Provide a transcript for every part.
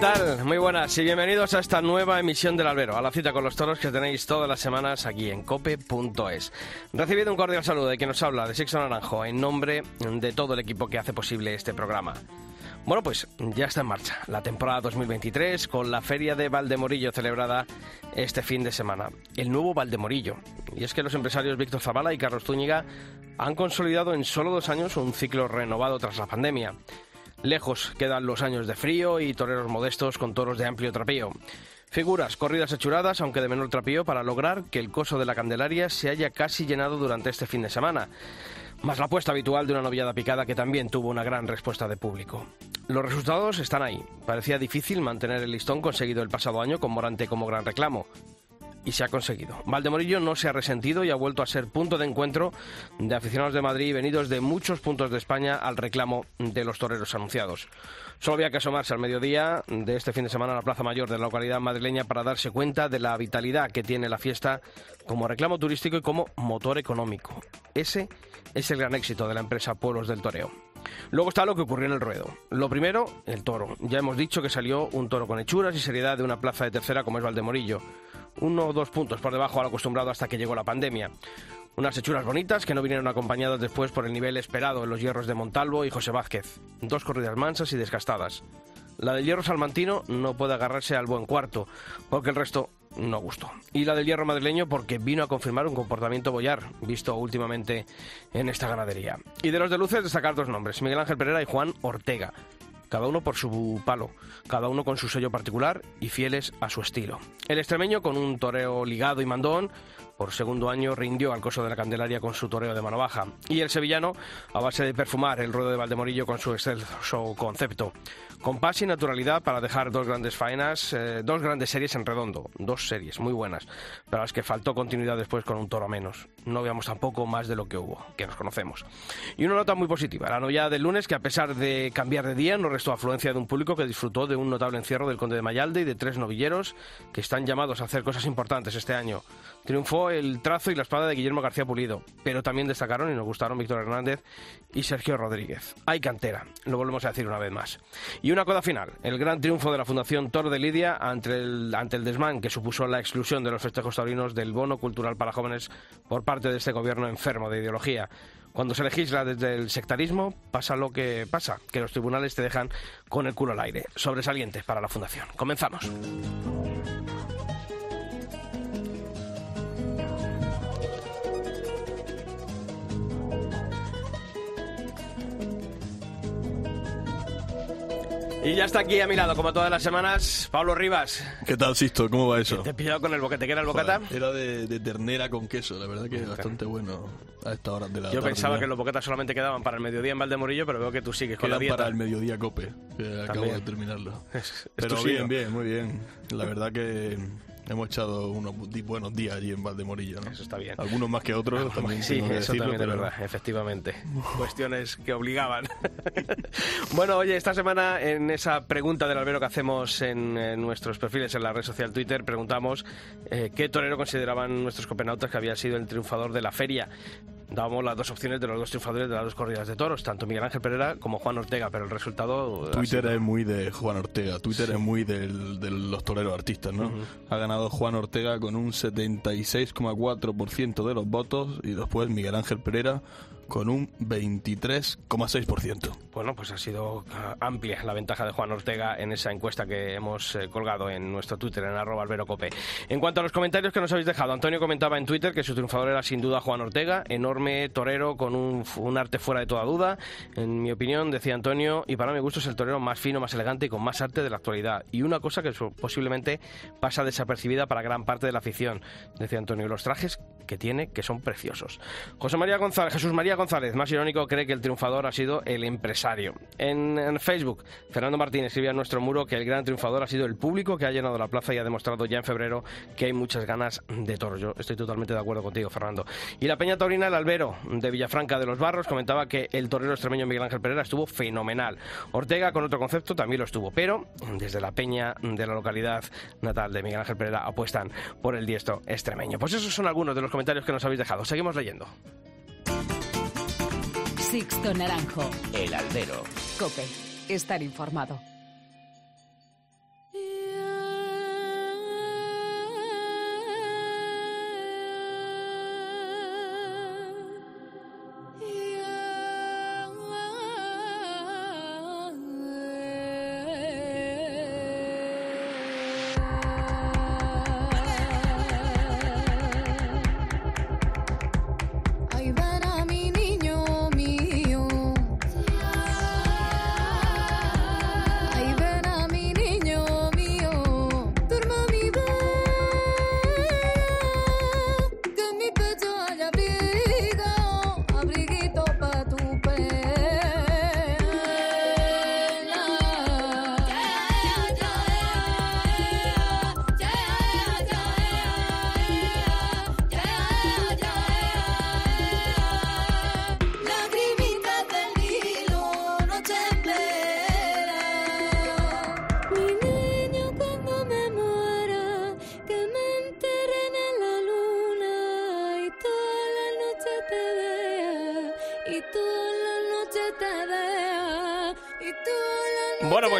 Tal? Muy buenas y bienvenidos a esta nueva emisión del Albero, a la cita con los toros que tenéis todas las semanas aquí en cope.es. Recibido un cordial saludo de quien nos habla, de Sixto Naranjo, en nombre de todo el equipo que hace posible este programa. Bueno, pues ya está en marcha la temporada 2023 con la Feria de Valdemorillo celebrada este fin de semana. El nuevo Valdemorillo. Y es que los empresarios Víctor Zavala y Carlos Zúñiga han consolidado en solo dos años un ciclo renovado tras la pandemia. Lejos quedan los años de frío y toreros modestos con toros de amplio trapío. Figuras, corridas hechuradas, aunque de menor trapío, para lograr que el coso de la Candelaria se haya casi llenado durante este fin de semana. Más la apuesta habitual de una novillada picada que también tuvo una gran respuesta de público. Los resultados están ahí. Parecía difícil mantener el listón conseguido el pasado año con Morante como gran reclamo y se ha conseguido. Valdemorillo no se ha resentido y ha vuelto a ser punto de encuentro de aficionados de Madrid venidos de muchos puntos de España al reclamo de los toreros anunciados. Solo había que asomarse al mediodía de este fin de semana a la Plaza Mayor de la localidad madrileña para darse cuenta de la vitalidad que tiene la fiesta como reclamo turístico y como motor económico. Ese es el gran éxito de la empresa Pueblos del Toreo. Luego está lo que ocurrió en el ruedo. Lo primero, el toro. Ya hemos dicho que salió un toro con hechuras y seriedad de una plaza de tercera como es Valdemorillo uno o dos puntos por debajo al acostumbrado hasta que llegó la pandemia. Unas hechuras bonitas que no vinieron acompañadas después por el nivel esperado en los hierros de Montalvo y José Vázquez. Dos corridas mansas y desgastadas. La del hierro salmantino no puede agarrarse al buen cuarto, porque el resto no gustó. Y la del hierro madrileño porque vino a confirmar un comportamiento boyar, visto últimamente en esta ganadería. Y de los de luces destacar dos nombres, Miguel Ángel Pereira y Juan Ortega cada uno por su palo, cada uno con su sello particular y fieles a su estilo. El extremeño, con un toreo ligado y mandón, por segundo año rindió al coso de la Candelaria con su toreo de mano baja. Y el sevillano, a base de perfumar el ruedo de Valdemorillo con su excelso concepto. Compás y naturalidad para dejar dos grandes faenas, eh, dos grandes series en redondo, dos series muy buenas, para las que faltó continuidad después con un toro menos. No veamos tampoco más de lo que hubo, que nos conocemos. Y una nota muy positiva, la novia del lunes, que a pesar de cambiar de día, no restó afluencia de un público que disfrutó de un notable encierro del Conde de Mayalde y de tres novilleros que están llamados a hacer cosas importantes este año. Triunfó el trazo y la espada de Guillermo García Pulido, pero también destacaron y nos gustaron Víctor Hernández y Sergio Rodríguez. Hay cantera, lo volvemos a decir una vez más. Y una coda final, el gran triunfo de la Fundación Toro de Lidia ante el, ante el desmán que supuso la exclusión de los festejos taurinos del bono cultural para jóvenes por parte de este gobierno enfermo de ideología. Cuando se legisla desde el sectarismo, pasa lo que pasa, que los tribunales te dejan con el culo al aire. Sobresaliente para la Fundación. Comenzamos. Y ya está aquí a mi lado, como todas las semanas, Pablo Rivas. ¿Qué tal, Sisto? ¿Cómo va eso? Te he pillado con el boquete. ¿Qué era el bocata? Era de, ternera con queso, la verdad que es bastante bueno a esta hora de la Yo pensaba que los boquetas solamente quedaban para el mediodía en Valdemorillo, pero veo que tú sigues con la dieta. para el mediodía cope, que acabo de terminarlo. pero bien, bien, muy bien. La verdad que Hemos echado unos buenos días allí en Valdemorillo, ¿no? Eso está bien. Algunos más que otros también. Sí, eso también es verdad, efectivamente. Cuestiones que obligaban. bueno, oye, esta semana en esa pregunta del albero que hacemos en, nuestros perfiles en la red social Twitter, preguntamos eh, qué torero consideraban nuestros copenautas que había sido el triunfador de la feria dábamos las dos opciones de los dos triunfadores de las dos corridas de toros, tanto Miguel Ángel Pereira como Juan Ortega, pero el resultado... Twitter es muy de Juan Ortega, Twitter es muy de los toreros artistas, ¿no? Ha ganado Juan Ortega con un 76,4% de los votos y después Miguel Ángel Pereira con un 23,6%. Bueno, pues ha sido ah, amplia la ventaja de Juan Ortega en esa encuesta que hemos eh, colgado en nuestro Twitter, en arroba alberocope. En cuanto a los comentarios que nos habéis dejado, Antonio comentaba en Twitter que su triunfador era sin duda Juan Ortega, enorme torero con un, arte fuera de toda duda. En mi opinión, decía Antonio, y para mi gusto es el torero más fino, más elegante y con más arte de la actualidad. Y una cosa que posiblemente pasa desapercibida para gran parte de la afición, decía Antonio, los trajes que tiene que son preciosos. José María González, Jesús María González, más irónico, cree que el triunfador ha sido el empresario. En, Facebook, Fernando Martín escribía en nuestro muro que el gran triunfador ha sido el público que ha llenado la plaza y ha demostrado ya en febrero que hay muchas ganas de toro. Yo estoy totalmente de acuerdo contigo, Fernando. Y la Peña Taurina, el Albero, de Villafranca de los Barros, comentaba que el torero extremeño Miguel Ángel Pereira estuvo fenomenal. Ortega, con otro concepto, también lo estuvo, pero desde la Peña de la localidad natal de Miguel Ángel Pereira apuestan por el diestro extremeño. Pues esos son algunos de los comentarios que nos habéis dejado. Seguimos leyendo. Sixto Naranjo. El Albero. Cope. Estar informado.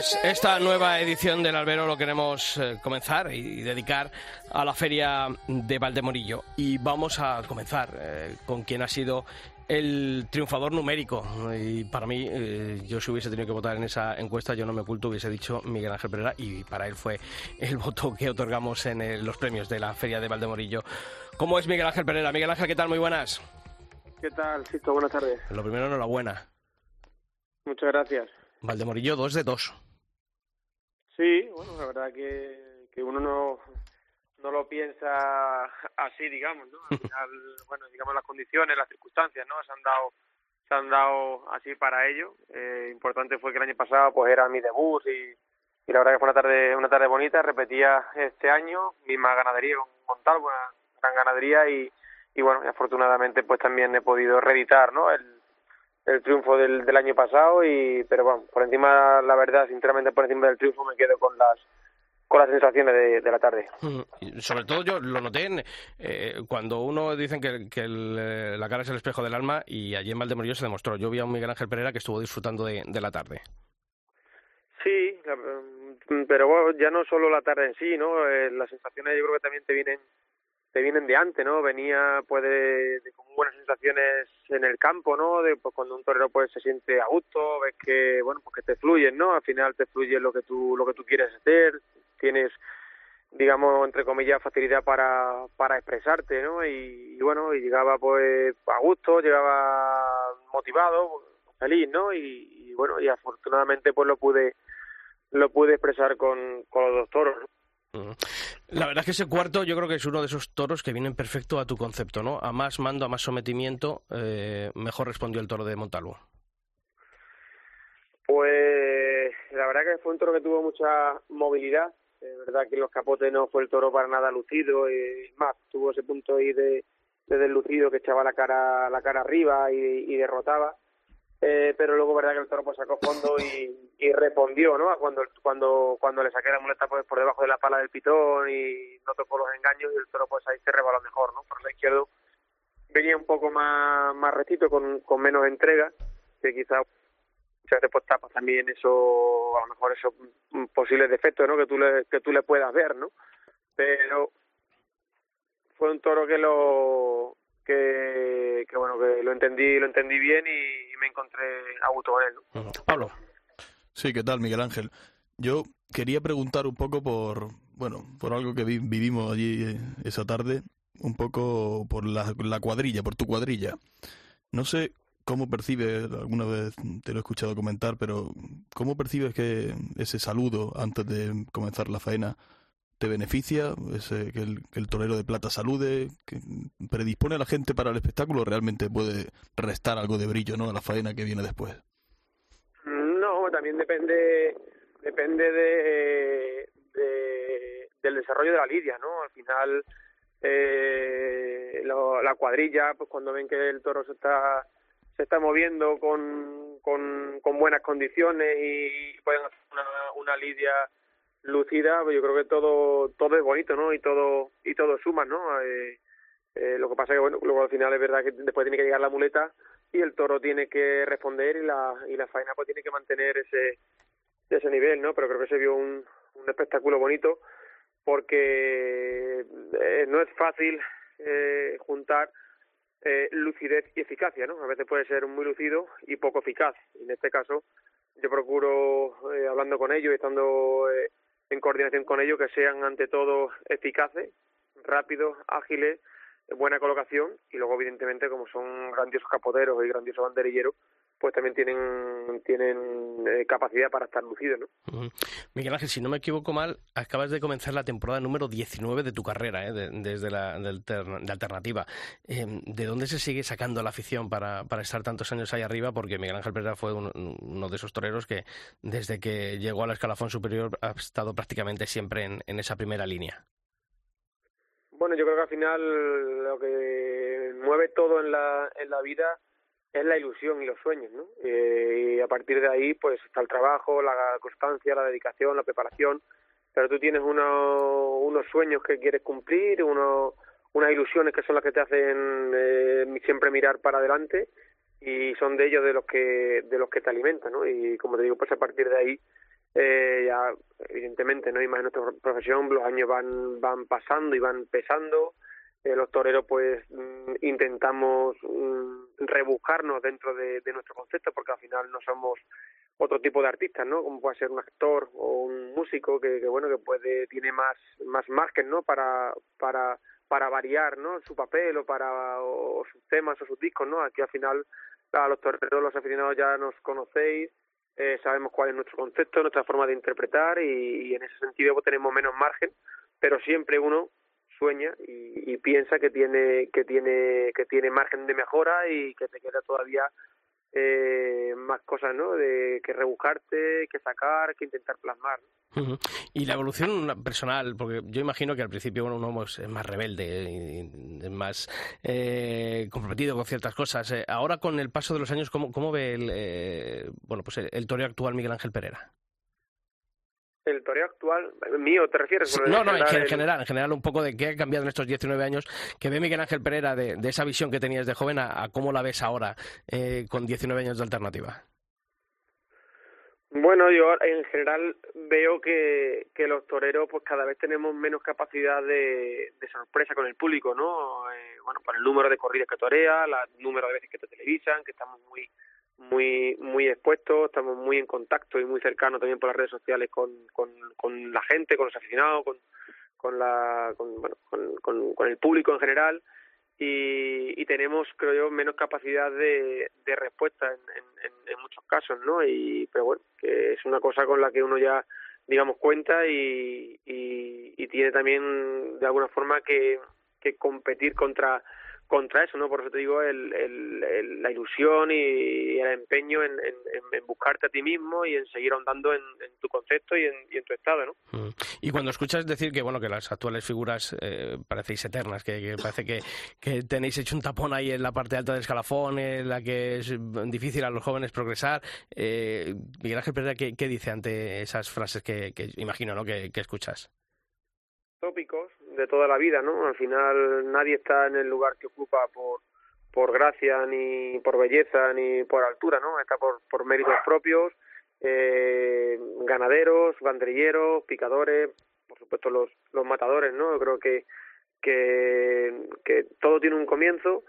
Pues esta nueva edición del Albero lo queremos eh, comenzar y dedicar a la feria de Valdemorillo. Y vamos a comenzar eh, con quien ha sido el triunfador numérico. Y para mí, eh, yo si hubiese tenido que votar en esa encuesta, yo no me oculto, hubiese dicho Miguel Ángel Pereira y para él fue el voto que otorgamos en los premios de la feria de Valdemorillo. ¿Cómo es Miguel Ángel Pereira? Miguel Ángel, ¿qué tal? Muy buenas. ¿Qué tal, Sito? Buenas tardes. Lo primero, enhorabuena. Muchas gracias. Valdemorillo, dos de dos. Sí, bueno, la verdad que, que uno no, no lo piensa así, digamos, ¿no? Al final, bueno, digamos las condiciones, las circunstancias, ¿no? Se han dado, se han dado así para ello. Eh, importante fue que el año pasado, pues era mi debut y, y la verdad que fue una tarde, una tarde bonita. Repetía este año, misma ganadería con Montalvo, una gran ganadería y, y bueno, afortunadamente pues también he podido reeditar, ¿no? El, el triunfo del, del año pasado y pero bueno por encima la verdad sinceramente por encima del triunfo me quedo con las con las sensaciones de, de la tarde. Mm, sobre todo yo lo noté en, eh, cuando uno dicen que, que eh, la cara es el espejo del alma y allí en Valdemorillo se demostró. Yo vi a un Miguel Ángel Pereira que estuvo disfrutando de, de la tarde. Sí, mm, pero bueno, ya no solo la tarde en sí, ¿no? Eh, las sensaciones yo creo que también te vienen te vienen de antes, ¿no? Venía pues de, de, buenas sensaciones en el campo, ¿no? De pues cuando un torero pues se siente a gusto, ves que bueno, pues que te fluyen, ¿no? Al final te fluye lo que tú lo que tú quieres hacer, tienes digamos entre comillas facilidad para para expresarte, ¿no? Y, bueno, y llegaba pues a gusto, llegaba motivado, feliz, ¿no? Y, y bueno, y afortunadamente pues lo pude lo pude expresar con con los dos toros, ¿no? La verdad es que ese cuarto yo creo que es uno de esos toros que vienen perfecto a tu concepto, ¿no? A más mando, a más sometimiento, eh, mejor respondió el toro de Montalvo. Pues la verdad que fue un toro que tuvo mucha movilidad. Es verdad que los capotes no fue el toro para nada lucido, y más, tuvo ese punto ahí de, de deslucido que echaba la cara, la cara arriba y derrotaba eh, pero luego verdad que el toro pues sacó fondo y, respondió no cuando cuando cuando le saqué la muleta pues por debajo de la pala del pitón y no tocó los engaños y el toro pues ahí se rebaló mejor no por el izquierdo venía un poco más más recito con, con menos entrega que quizá muchas veces pues tapas también eso a lo mejor esos posibles defectos no que tú le que tú le puedas ver no pero fue un toro que lo que, que bueno que lo entendí lo entendí bien y, me encontré a gusto con él ¿no? Pablo. Sí qué tal Miguel Ángel yo quería preguntar un poco por bueno por algo que vi, vivimos allí esa tarde un poco por la, la cuadrilla por tu cuadrilla. No sé cómo percibes alguna vez te lo he escuchado comentar pero cómo percibes que ese saludo antes de comenzar la faena te beneficia, ese, que, el, que el torero de plata salude, que predispone a la gente para el espectáculo, realmente puede restar algo de brillo ¿no? a la faena que viene después. No, también depende depende de, de del desarrollo de la lidia, ¿no? Al final eh, la cuadrilla, pues cuando ven que el toro se está se está moviendo con, con, con buenas condiciones y pueden hacer una, una lidia lucida, yo creo que todo todo es bonito, ¿no? Y todo y todo suma, ¿no? Eh, eh, lo que pasa que bueno, luego al final es verdad que después tiene que llegar la muleta y el toro tiene que responder y la y la faena pues tiene que mantener ese ese nivel, ¿no? Pero creo que se vio un, un espectáculo bonito porque eh, no es fácil eh, juntar eh, lucidez y eficacia, ¿no? A veces puede ser muy lucido y poco eficaz. En este caso, yo procuro, eh, hablando con ellos y estando en coordinación con ellos, que sean ante todo eficaces, rápidos, ágiles, buena colocación y luego, evidentemente, como son grandiosos capoteros y grandiosos banderilleros, pues también tienen tienen eh, capacidad para estar lucidos, ¿no? Uh -huh. Miguel Ángel, si no me equivoco mal, acabas de comenzar la temporada número 19 de tu carrera, ¿eh? de, desde la ter, de alternativa. Eh, ¿De dónde se sigue sacando la afición para, para estar tantos años ahí arriba? Porque Miguel Ángel Pereira fue un, uno de esos toreros que desde que llegó al escalafón superior ha estado prácticamente siempre en, en esa primera línea. Bueno, yo creo que al final lo que mueve todo en la, en la vida es la ilusión y los sueños, ¿no? Eh, y a partir de ahí, pues está el trabajo, la constancia, la dedicación, la preparación, pero tú tienes uno, unos sueños que quieres cumplir, uno, unas ilusiones que son las que te hacen eh, siempre mirar para adelante y son de ellos de los que de los que te alimentan, ¿no? Y como te digo, pues a partir de ahí eh, ya evidentemente no hay más en nuestra profesión, los años van van pasando y van pesando eh, los toreros pues mm, intentamos mm, rebuscarnos dentro de, nuestro concepto porque al final no somos otro tipo de artistas no como puede ser un actor o un músico que, que bueno que puede tiene más más margen no para para para variar no su papel o para o, sus temas o sus discos no aquí al final a los toreros los aficionados ya nos conocéis eh, sabemos cuál es nuestro concepto nuestra forma de interpretar y, y en ese sentido pues, tenemos menos margen pero siempre uno sueña y, y, piensa que tiene que tiene que tiene margen de mejora y que te queda todavía eh, más cosas no de que rebuscarte que sacar que intentar plasmar y la evolución personal porque yo imagino que al principio bueno, uno es más rebelde es más eh, comprometido con ciertas cosas. Eh, ahora con el paso de los años cómo, cómo ve el eh, bueno pues el, el actual Miguel Ángel Pereira el toreo actual mío te refieres sí, no no en general, en general en general un poco de qué ha cambiado en estos 19 años que ve Miguel Ángel Pereira de, de esa visión que tenías de joven a, a cómo la ves ahora eh, con 19 años de alternativa. Bueno yo en general veo que, que los toreros pues cada vez tenemos menos capacidad de, de sorpresa con el público no eh, bueno por el número de corridas que torea el número de veces que te televisan que estamos muy muy muy expuestos, estamos muy en contacto y muy cercanos también por las redes sociales con, con, con la gente, con los aficionados, con, con la con, bueno, con, el público en general y, y tenemos creo yo menos capacidad de, de respuesta en, en, en muchos casos, ¿no? Y pero bueno, que es una cosa con la que uno ya digamos cuenta y, y, y tiene también de alguna forma que, que competir contra contra eso, ¿no? Por eso te digo el, el, el, la ilusión y el empeño en, en, en, buscarte a ti mismo y en seguir ahondando en, en tu concepto y en, y en, tu estado, ¿no? Mm. Y cuando escuchas decir que, bueno, que las actuales figuras eh, parecéis eternas, que, que parece que, que, tenéis hecho un tapón ahí en la parte alta del escalafón, en la que es difícil a los jóvenes progresar, eh, Miguel Ángel Pereira, ¿qué, ¿qué, dice ante esas frases que, que imagino, ¿no?, que, que escuchas? Tópicos, de toda la vida, ¿no? Al final nadie está en el lugar que ocupa por por gracia ni por belleza ni por altura, ¿no? Está por por méritos propios, eh, ganaderos, banderilleros, picadores, por supuesto los los matadores, ¿no? Yo creo que que que todo tiene un comienzo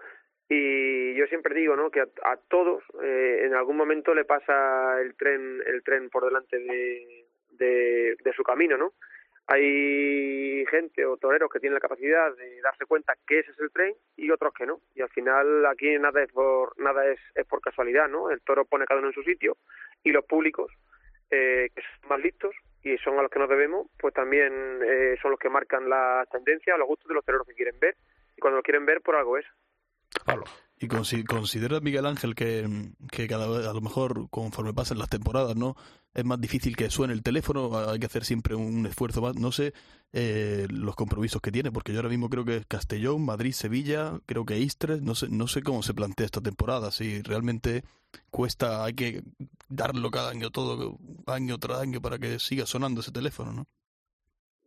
y yo siempre digo, ¿no? Que a, todos eh, en algún momento le pasa el tren el tren por delante de de, de su camino, ¿no? Hay gente o toreros que tienen la capacidad de darse cuenta que ese es el tren y otros que no y al final aquí nada es por nada es, es por casualidad no el toro pone cada uno en su sitio y los públicos eh, que son más listos y son a los que nos debemos, pues también eh, son los que marcan la tendencia, los gustos de los toreros que quieren ver. Y cuando lo quieren ver, por algo es. ¿Y considera Miguel Ángel que, que cada vez, a lo mejor, conforme pasen las temporadas, ¿no? Es más difícil que suene el teléfono, hay que hacer siempre un esfuerzo más. No sé eh, los compromisos que tiene, porque yo ahora mismo creo que es Castellón, Madrid, Sevilla, creo que Istres, no sé, no sé cómo se plantea esta temporada, si realmente cuesta, hay que darlo cada año todo, año tras año, para que siga sonando ese teléfono, ¿no?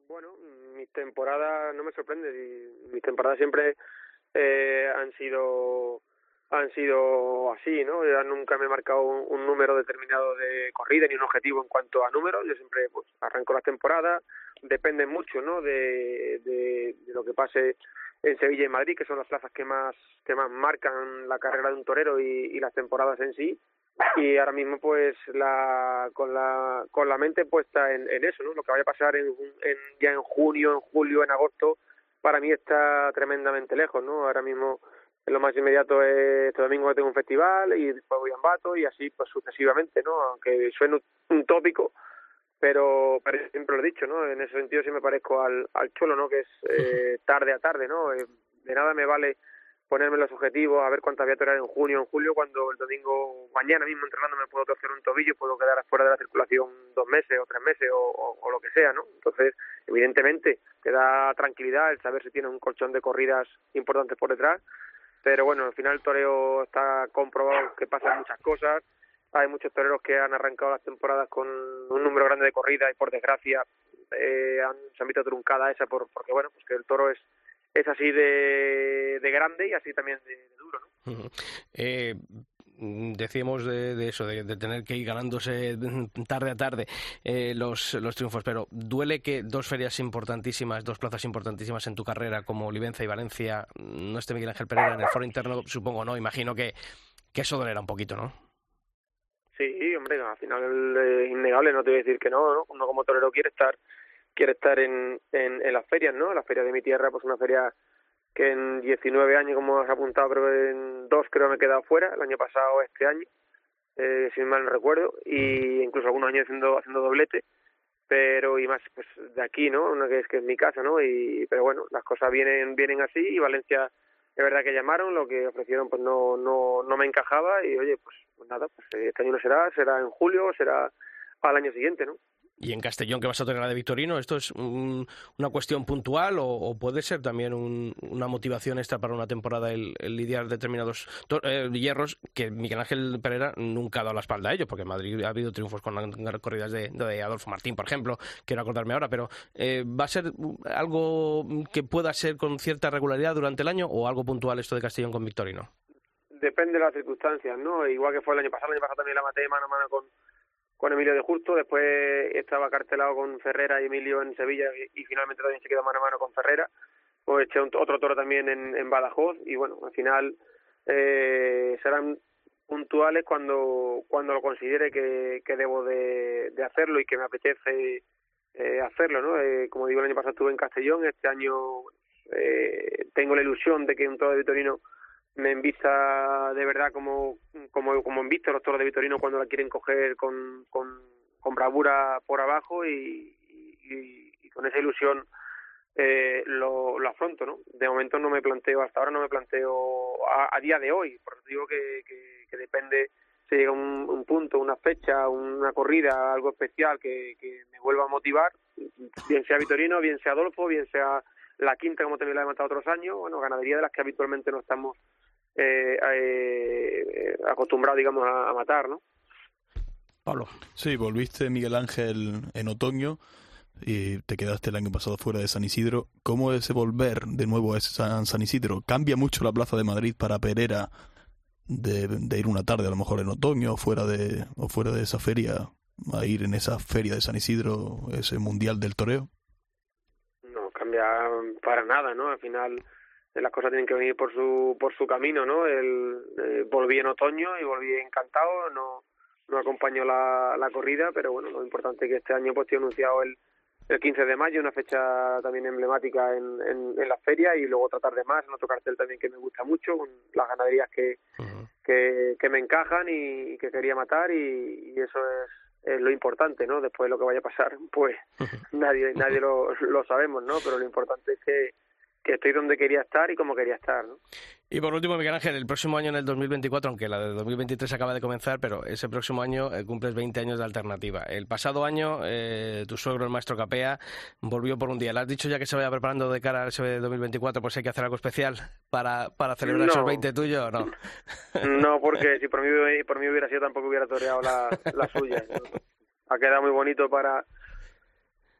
Bueno, mi temporada no me sorprende, mi temporada siempre eh, han sido han sido así, ¿no? Yo nunca me he marcado un, número determinado de corrida ni un objetivo en cuanto a números. Yo siempre pues arranco la temporada, depende mucho, ¿no? De, de, lo que pase en Sevilla y Madrid, que son las plazas que más que más marcan la carrera de un torero y, y las temporadas en sí. Y ahora mismo, pues, la con la con la mente puesta en, en eso, ¿no? Lo que vaya a pasar en, en ya en junio, en julio, en agosto, para mí está tremendamente lejos, ¿no? Ahora mismo lo más inmediato es este domingo tengo un festival y después voy a Ambato y así pues sucesivamente, ¿no? Aunque suene un tópico, pero, pero siempre lo he dicho, ¿no? En ese sentido sí me parezco al, al cholo, ¿no? Que es eh, tarde a tarde, ¿no? Eh, de nada me vale ponerme los objetivos, a ver cuántas voy a torear en junio en julio, cuando el domingo, mañana mismo entrenando me puedo torcer un tobillo, puedo quedar afuera de la circulación dos meses o tres meses o, o, lo que sea, ¿no? Entonces, evidentemente, te da tranquilidad el saber si tienes un colchón de corridas importantes por detrás, pero bueno, al final el toreo está comprobado que pasan muchas cosas, hay muchos toreros que han arrancado las temporadas con un número grande de corridas y por desgracia eh, han, se han visto truncada esa por, porque bueno, pues que el toro es es así de, de grande y así también de, duro. ¿no? eh, decíamos de, eso, de, tener que ir ganándose tarde a tarde eh, los, los triunfos, pero duele que dos ferias importantísimas, dos plazas importantísimas en tu carrera como Olivenza y Valencia, no esté Miguel Ángel Pereira en el foro interno, supongo, ¿no? Imagino que, que eso dolerá un poquito, ¿no? Sí, hombre, al final es innegable, no te voy a decir que no, ¿no? Uno como torero quiere estar quiere estar en, en, en las ferias, ¿no? La feria de mi tierra, pues una feria que en 19 años, como has apuntado, pero en dos creo me he quedado fuera, el año pasado, este año, eh, si mal no recuerdo, y incluso algunos años haciendo, haciendo doblete, pero y más pues de aquí, ¿no? Una que es que es mi casa, ¿no? Y pero bueno, las cosas vienen vienen así y Valencia es verdad que llamaron, lo que ofrecieron pues no no no me encajaba y oye, pues, pues nada, pues este año no será, será en julio, será al año siguiente, ¿no? Y en Castellón que vas a tener de Victorino, ¿esto es una cuestión puntual o, puede ser también una motivación extra para una temporada el, lidiar determinados eh, hierros que Miguel Ángel Pereira nunca ha dado la espalda a ellos, porque en Madrid ha habido triunfos con las corridas de, Adolfo Martín, por ejemplo, quiero acordarme ahora, pero eh, ¿va a ser algo que pueda ser con cierta regularidad durante el año o algo puntual esto de Castellón con Victorino? Depende de las circunstancias, ¿no? Igual que fue el año pasado, el año pasado también la maté mano mano con con Emilio de Justo, después estaba cartelado con Ferrera y Emilio en Sevilla y, finalmente también se quedó mano a mano con Ferrera, pues eché otro toro también en, Badajoz y bueno, al final eh, serán puntuales cuando cuando lo considere que, debo de, de hacerlo y que me apetece eh, hacerlo, ¿no? Eh, como digo, el año pasado estuve en Castellón, este año eh, tengo la ilusión de que un toro de Vitorino me envista de verdad como como como en visto los toros de Vitorino cuando la quieren coger con, con, bravura por abajo y, con esa ilusión eh, lo, lo afronto, ¿no? De momento no me planteo, hasta ahora no me planteo a, a día de hoy, por eso digo que, que, depende si llega un, un, punto, una fecha, una corrida, algo especial que, que me vuelva a motivar, bien sea Vitorino, bien sea Adolfo, bien sea la quinta como también la he matado otros años, bueno, ganadería de las que habitualmente no estamos eh, eh, acostumbrado, digamos, a, matar, ¿no? Pablo. Sí, volviste Miguel Ángel en otoño y te quedaste el año pasado fuera de San Isidro. ¿Cómo es volver de nuevo a San, San Isidro? ¿Cambia mucho la Plaza de Madrid para Pereira de, de, ir una tarde, a lo mejor en otoño, o fuera de, o fuera de esa feria, a ir en esa feria de San Isidro, ese Mundial del Toreo? No, cambia para nada, ¿no? Al final las cosas tienen que venir por su por su camino no el eh, volví en otoño y volví encantado no no acompañó la, la corrida pero bueno lo importante es que este año pues tiene anunciado el el 15 de mayo una fecha también emblemática en, en, en la feria y luego tratar de más en otro cartel también que me gusta mucho con las ganaderías que uh -huh. que, que me encajan y, y, que quería matar y, y eso es es lo importante, ¿no? Después de lo que vaya a pasar, pues nadie nadie lo, lo sabemos, ¿no? Pero lo importante es que, que estoy donde quería estar y como quería estar, ¿no? Y por último, Miguel Ángel, el próximo año, en el 2024, aunque la de 2023 acaba de comenzar, pero ese próximo año eh, cumples 20 años de alternativa. El pasado año, eh, tu suegro, el maestro Capea, volvió por un día. ¿Le has dicho ya que se vaya preparando de cara a ese 2024? Pues hay que hacer algo especial para, para celebrar esos 20 tuyos, ¿no? No, porque si por mí, por mí hubiera sido, tampoco hubiera toreado la, la suya. Ha quedado muy bonito para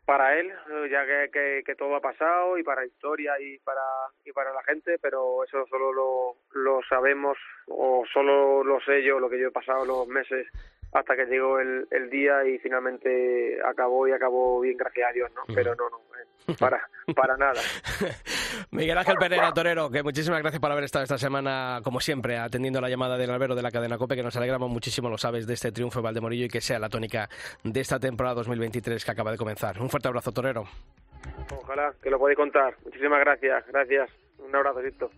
para él, ya que, que, todo ha pasado y para historia y para y para la gente, pero eso solo lo, lo sabemos o solo lo sé yo, lo que yo he pasado los meses hasta que llegó el, el día y finalmente acabó y acabó bien, gracias a Dios, ¿no? Pero no, no, eh, para, para nada. Miguel Ángel Pereira, Torero, que muchísimas gracias por haber estado esta semana, como siempre, atendiendo la llamada del albero de la cadena COPE, que nos alegramos muchísimo, lo sabes, de este triunfo de Valdemorillo y que sea la tónica de esta temporada 2023 que acaba de comenzar. Un fuerte abrazo, Torero. Ojalá que lo podáis contar. Muchísimas gracias, gracias. Un abrazo, Listo.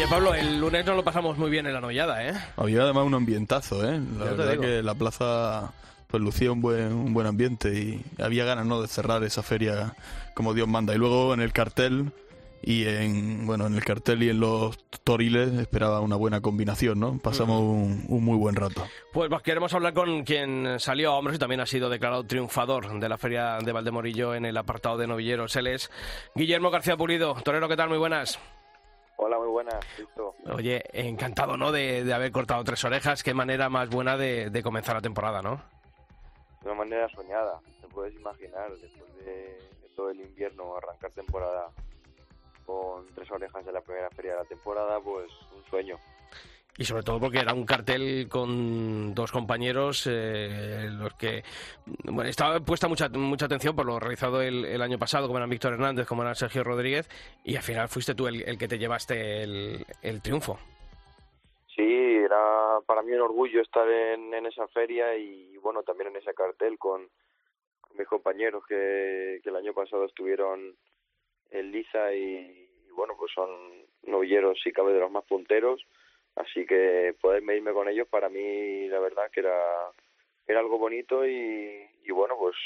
Oye, Pablo, el lunes nos lo pasamos muy bien en la nollada, ¿eh? Había además un ambientazo, ¿eh? La verdad que la plaza pues lucía un buen, un buen ambiente y había ganas, ¿no?, de cerrar esa feria como Dios manda. Y luego en el cartel y en bueno en el cartel y en los toriles esperaba una buena combinación no pasamos un, un, muy buen rato pues, pues queremos hablar con quien salió a hombros y también ha sido declarado triunfador de la feria de Valdemorillo en el apartado de novilleros él es Guillermo García Pulido torero qué tal muy buenas Hola, muy buenas, Oye, encantado, ¿no? De, haber cortado tres orejas. Qué manera más buena de, comenzar la temporada, ¿no? De una manera soñada, te puedes imaginar, después de, todo el invierno, arrancar temporada con tres orejas en la primera feria de la temporada, pues un sueño y sobre todo porque era un cartel con dos compañeros eh, los que bueno, estaba puesta mucha mucha atención por lo realizado el, año pasado como eran Víctor Hernández como era Sergio Rodríguez y al final fuiste tú el, que te llevaste el, triunfo. Sí era para mí un orgullo estar en, esa feria y bueno también en ese cartel con, mis compañeros que, el año pasado estuvieron en Lisa y, bueno pues son novilleros sí cabe de los más punteros Así que poder medirme con ellos para mí la verdad que era, era algo bonito y, bueno, pues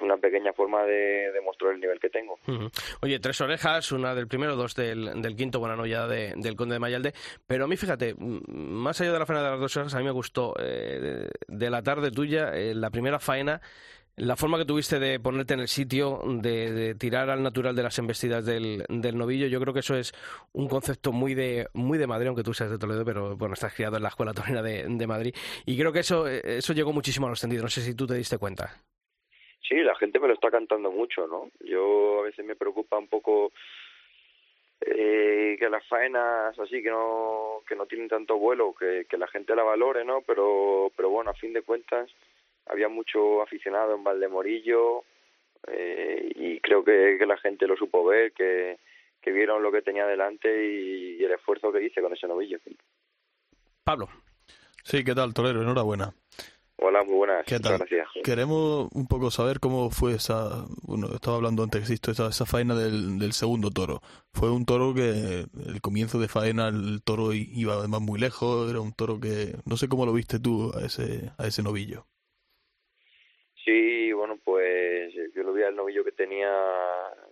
una pequeña forma de demostrar el nivel que tengo. Oye, tres orejas, una del primero, dos del, quinto, buena noya de, del Conde de Mayalde. Pero a mí, fíjate, más allá de la faena de las dos orejas, a mí me gustó eh, de, la tarde tuya, eh, la primera faena la forma que tuviste de ponerte en el sitio, de, tirar al natural de las embestidas del, novillo, yo creo que eso es un concepto muy de, muy de Madrid, aunque tú seas de Toledo, pero bueno, estás criado en la Escuela Torina de, Madrid. Y creo que eso, eso llegó muchísimo a los tendidos. No sé si tú te diste cuenta. Sí, la gente me lo está cantando mucho, ¿no? Yo a veces me preocupa un poco eh, que las faenas así que no que no tienen tanto vuelo, que, que la gente la valore, ¿no? Pero pero bueno, a fin de cuentas había mucho aficionado en Valdemorillo eh, y creo que, la gente lo supo ver, que, vieron lo que tenía delante y, el esfuerzo que hice con ese novillo. Pablo. Sí, ¿qué tal, Torero? Enhorabuena. Hola, muy buenas. ¿Qué tal? Gracias. Queremos un poco saber cómo fue esa, bueno, estaba hablando antes, esa, esa faena del, del segundo toro. Fue un toro que, el comienzo de faena, el toro iba además muy lejos, era un toro que, no sé cómo lo viste tú a ese, a ese novillo. Sí, bueno, pues yo lo vi al novillo que tenía,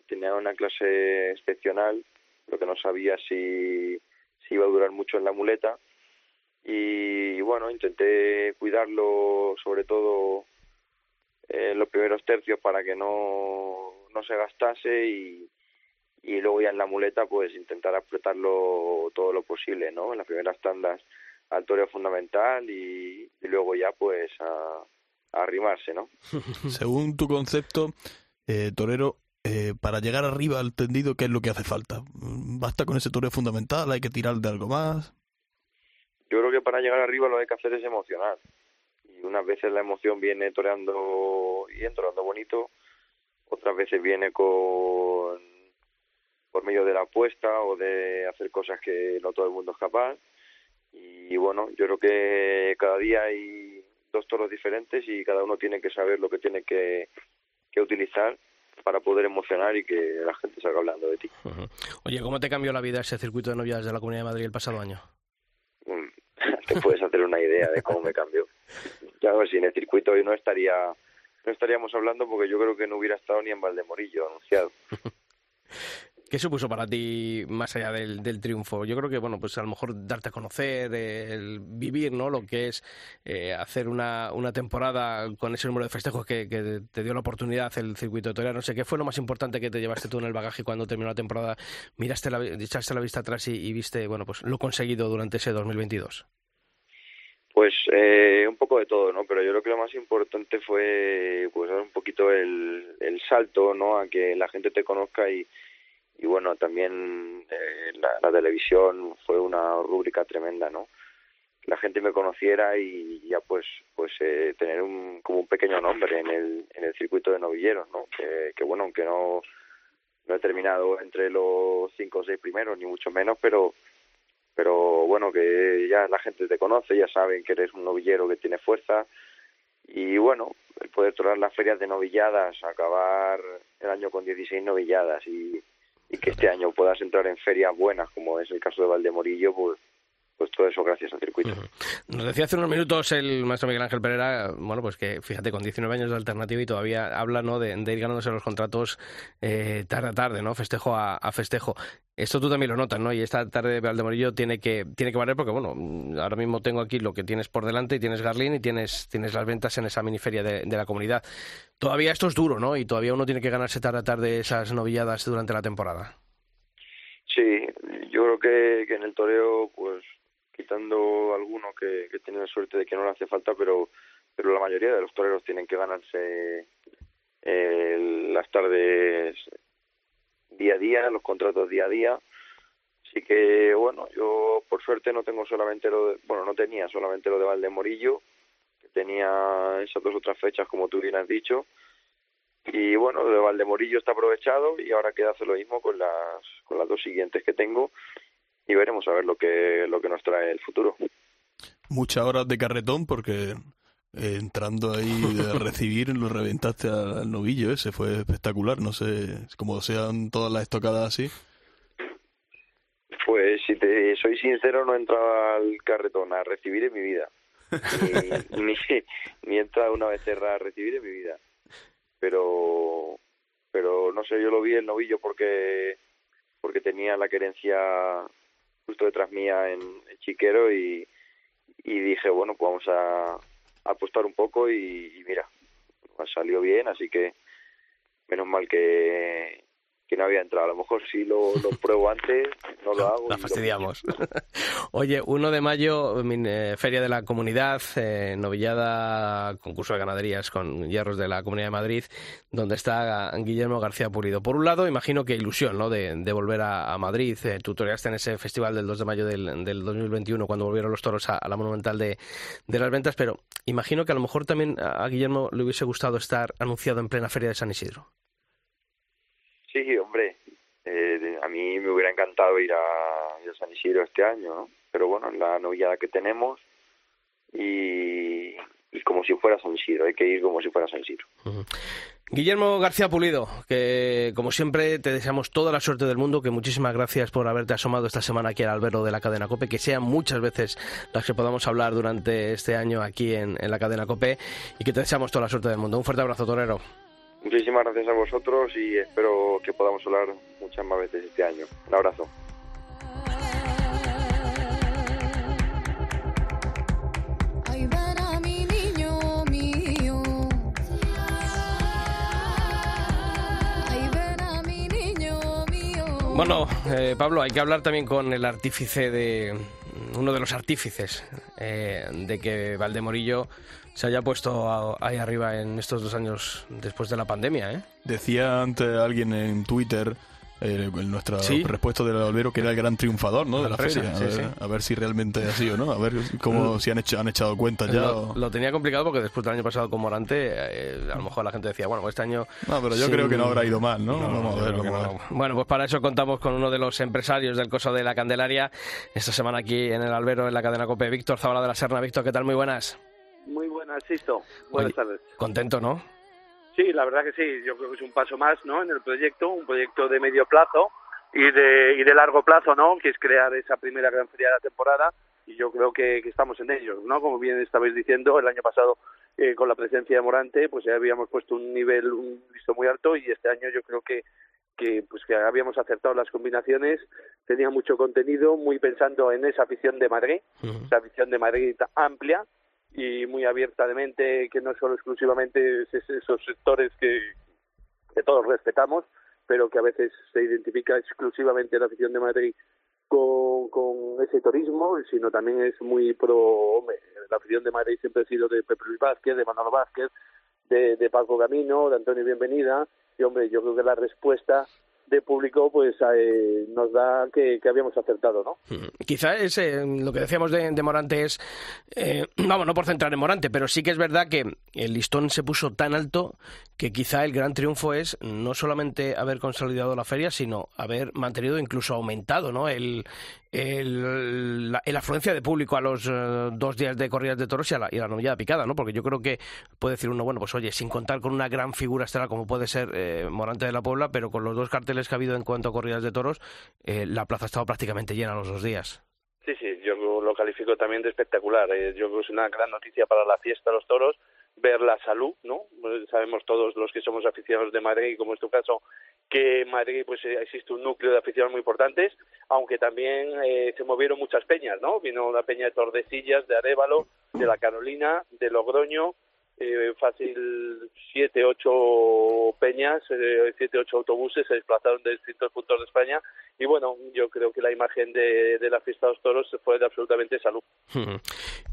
tenía una clase excepcional, lo que no sabía si, si iba a durar mucho en la muleta. Y, bueno, intenté cuidarlo sobre todo en los primeros tercios para que no, no se gastase y, y luego ya en la muleta pues intentar apretarlo todo lo posible, ¿no? En las primeras tandas al toreo fundamental y, y luego ya pues a arrimarse, ¿no? Según tu concepto, eh, torero, eh, para llegar arriba al tendido, ¿qué es lo que hace falta? ¿Basta con ese toreo fundamental? ¿Hay que tirar de algo más? Yo creo que para llegar arriba lo que hay que hacer es emocionar. Y unas veces la emoción viene toreando y toreando bonito, otras veces viene con por medio de la apuesta o de hacer cosas que no todo el mundo es capaz. Y bueno, yo creo que cada día hay dos toros diferentes y cada uno tiene que saber lo que tiene que, que utilizar para poder emocionar y que la gente salga hablando de ti. Oye, ¿cómo te cambió la vida ese circuito de novias de la Comunidad de Madrid el pasado año? Mm, te puedes hacer una idea de cómo me cambió. Ya ver, si en el circuito hoy no estaría no estaríamos hablando porque yo creo que no hubiera estado ni en Valdemorillo anunciado. ¿Qué supuso para ti más allá del, triunfo? Yo creo que, bueno, pues a lo mejor darte a conocer, el vivir, ¿no? Lo que es eh, hacer una, una, temporada con ese número de festejos que, te dio la oportunidad el circuito de No sé, ¿qué fue lo más importante que te llevaste tú en el bagaje cuando terminó la temporada? Miraste la, echaste la vista atrás y, viste, bueno, pues lo conseguido durante ese 2022. Pues eh, un poco de todo, ¿no? Pero yo creo que lo más importante fue, pues, dar un poquito el, el salto, ¿no? A que la gente te conozca y y bueno, también eh, la, televisión fue una rúbrica tremenda, ¿no? La gente me conociera y ya pues pues eh, tener un como un pequeño nombre en el en el circuito de novilleros, ¿no? Que, que bueno, aunque no no he terminado entre los cinco o seis primeros ni mucho menos, pero pero bueno que ya la gente te conoce, ya saben que eres un novillero que tiene fuerza y bueno, el poder tocar las ferias de novilladas, acabar el año con 16 novilladas y y que este año puedas entrar en ferias buenas, como es el caso de Valdemorillo, pues pues todo eso gracias al circuito. Nos decía hace unos minutos el maestro Miguel Ángel Pereira, bueno, pues que fíjate, con 19 años de alternativa y todavía habla ¿no? de, ir ganándose los contratos eh, tarde a tarde, ¿no? Festejo a, festejo. Esto tú también lo notas, ¿no? Y esta tarde de Valdemorillo tiene que, tiene que valer porque, bueno, ahora mismo tengo aquí lo que tienes por delante y tienes Garlín y tienes, tienes las ventas en esa miniferia de, de la comunidad. Todavía esto es duro, ¿no? Y todavía uno tiene que ganarse tarde a tarde esas novilladas durante la temporada. Sí, yo creo que, que en el toreo, pues quitando algunos que, que tienen suerte de que no le hace falta, pero, pero la mayoría de los toreros tienen que ganarse eh, las tardes día a día, los contratos día a día. Así que, bueno, yo por suerte no tengo solamente lo de, bueno, no tenía solamente lo de Valdemorillo, que tenía esas dos otras fechas, como tú bien has dicho. Y bueno, lo de Valdemorillo está aprovechado y ahora queda hacer lo mismo con las, con las dos siguientes que tengo y veremos a ver lo que, lo que nos trae el futuro. Muchas horas de carretón porque eh, entrando ahí de recibir lo reventaste al novillo ese, fue espectacular, no sé, como sean todas las estocadas así. Pues si te soy sincero no he entrado al carretón a recibir en mi vida. ni, ni, ni he entrado una becerra a recibir en mi vida. Pero pero no sé, yo lo vi el novillo porque porque tenía la querencia justo detrás mía en, Chiquero y, y dije, bueno, pues vamos a, apostar un poco y, mira, salió bien, así que menos mal que, que no había entrado. A lo mejor si lo, lo pruebo antes, no lo hago. La fastidiamos. Oye, 1 de mayo, eh, Feria de la Comunidad, eh, novillada, concurso de ganaderías con hierros de la Comunidad de Madrid, donde está Guillermo García Pulido. Por un lado, imagino que ilusión, ¿no?, de, volver a, Madrid. Eh, tutoriaste en ese festival del 2 de mayo del, del 2021, cuando volvieron los toros a, la Monumental de, de las Ventas, pero imagino que a lo mejor también a Guillermo le hubiese gustado estar anunciado en plena Feria de San Isidro. Sí, hombre, eh, a mí me hubiera encantado ir a, San Isidro este año. Pero bueno, la novillada que tenemos y, como si fuera San Isidro, hay que ir como si fuera San Isidro. Guillermo García Pulido, que como siempre te deseamos toda la suerte del mundo, que muchísimas gracias por haberte asomado esta semana aquí al albero de la cadena COPE, que sean muchas veces las que podamos hablar durante este año aquí en la cadena COPE y que te deseamos toda la suerte del mundo. Un fuerte abrazo, Torero. Muchísimas gracias a vosotros y espero que podamos hablar muchas más veces este año. Un abrazo. Bueno, eh, Pablo, hay que hablar también con el artífice de. Uno de los artífices eh, de que Valdemorillo se haya puesto ahí arriba en estos dos años después de la pandemia, ¿eh? Decía antes alguien en Twitter eh, nuestra respuesta del albero que era el gran triunfador ¿no? de la feria. A, ver, si realmente ha sido, ¿no? A ver cómo si han, hecho, han echado cuenta ya. Lo, tenía complicado porque después del año pasado con Morante, eh, a lo mejor la gente decía, bueno, pues este año... No, pero yo creo que no habrá ido mal, ¿no? vamos a ver, Bueno, pues para eso contamos con uno de los empresarios del Coso de la Candelaria, esta semana aquí en el albero, en la cadena COPE, Víctor Zabala de la Serna. Víctor, ¿qué tal? Muy buenas. Muy buenas, Sisto. Buenas tardes. Contento, ¿no? Sí, la verdad que sí. Yo creo que es un paso más, ¿no? En el proyecto, un proyecto de medio plazo y de, y de largo plazo, ¿no? Que es crear esa primera gran feria de la temporada y yo creo que, estamos en ello, ¿no? Como bien estabais diciendo, el año pasado eh, con la presencia de Morante, pues ya habíamos puesto un nivel un visto muy alto y este año yo creo que que pues que habíamos acertado las combinaciones, tenía mucho contenido, muy pensando en esa afición de Madrid, esa afición de Madrid amplia y muy abierta de mente, que no solo exclusivamente esos sectores que, todos respetamos, pero que a veces se identifica exclusivamente la afición de Madrid con, ese turismo, sino también es muy pro, la afición de Madrid siempre ha sido de Pepe Luis Vázquez, de Manolo Vázquez, de, de Paco Camino, de Antonio Bienvenida, y hombre, yo creo que la respuesta de público pues eh, nos da que, habíamos acertado, ¿no? Mm. Quizá es eh, lo que decíamos de, Morante es, eh, vamos, no por centrar en Morante, pero sí que es verdad que el listón se puso tan alto que quizá el gran triunfo es no solamente haber consolidado la feria, sino haber mantenido, incluso aumentado, ¿no? El, el, la, afluencia de público a los dos días de corridas de toros y a la, y la novillada picada, ¿no? Porque yo creo que puede decir uno, bueno, pues oye, sin contar con una gran figura estelar como puede ser Morante de la Puebla, pero con los dos carteles que ha habido en cuanto a corridas de toros, eh, la plaza ha estado prácticamente llena los dos días. Sí, sí, yo lo califico también de espectacular. Eh, yo creo que es una gran noticia para la fiesta de los toros ver la salud, ¿no? Pues sabemos todos los que somos aficionados de Madrid, como es tu caso, que en Madrid pues eh, existe un núcleo de aficionados muy importantes, aunque también se movieron muchas peñas, ¿no? Vino la peña de Tordesillas, de Arévalo, de la Carolina, de Logroño, eh, fácil siete, ocho peñas, eh, siete, ocho autobuses se desplazaron de distintos puntos de España y bueno, yo creo que la imagen de, la fiesta de los toros fue de absolutamente salud.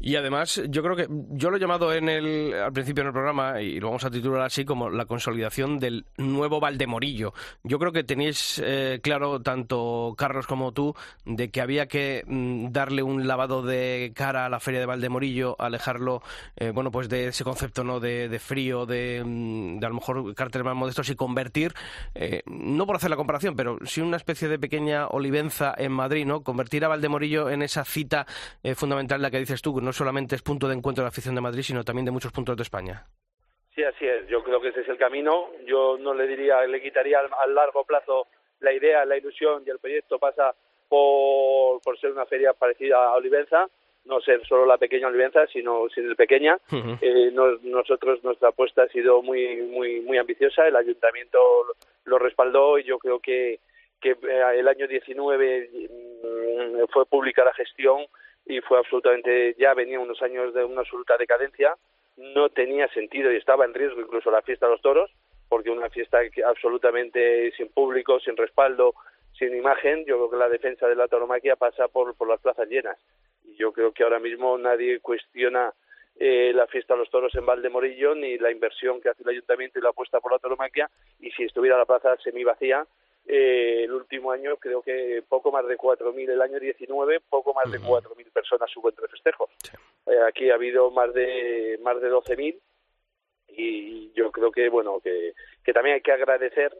Y además, yo creo que yo lo he llamado en el, al principio en el programa y lo vamos a titular así como la consolidación del nuevo Valdemorillo. Yo creo que tenéis eh, claro, tanto Carlos como tú, de que había que mm, darle un lavado de cara a la feria de Valdemorillo, alejarlo, eh, bueno, pues de ese concepto no de, frío, de, mm, de, a lo mejor carteles más modestos y convertir, eh, no por hacer la comparación, pero sí una especie de pequeña olivenza en Madrid, ¿no? Convertir a Valdemorillo en esa cita eh, fundamental, la que dices tú, no solamente es punto de encuentro de la afición de Madrid, sino también de muchos puntos de España. Sí, así es. Yo creo que ese es el camino. Yo no le diría, le quitaría al, largo plazo la idea, la ilusión y el proyecto pasa por, por ser una feria parecida a Olivenza no ser solo la pequeña Olivenza, sino sin el pequeña. Eh, nosotros, nuestra apuesta ha sido muy, muy, muy ambiciosa, el ayuntamiento lo, respaldó y yo creo que, que eh, el año 19 mm, fue pública la gestión y fue absolutamente, ya venía unos años de una absoluta decadencia, no tenía sentido y estaba en riesgo incluso la fiesta de los toros, porque una fiesta absolutamente sin público, sin respaldo, sin imagen, yo creo que la defensa de la tauromaquia pasa por, por las plazas llenas yo creo que ahora mismo nadie cuestiona eh, la fiesta de los toros en Valdemorillo ni la inversión que hace el ayuntamiento y la apuesta por la tauromaquia y si estuviera la plaza semi vacía eh, el último año creo que poco más de 4.000, el año 19 poco más de 4.000 personas hubo entre festejos. Eh, aquí ha habido más de más de 12.000 y yo creo que bueno que, que también hay que agradecer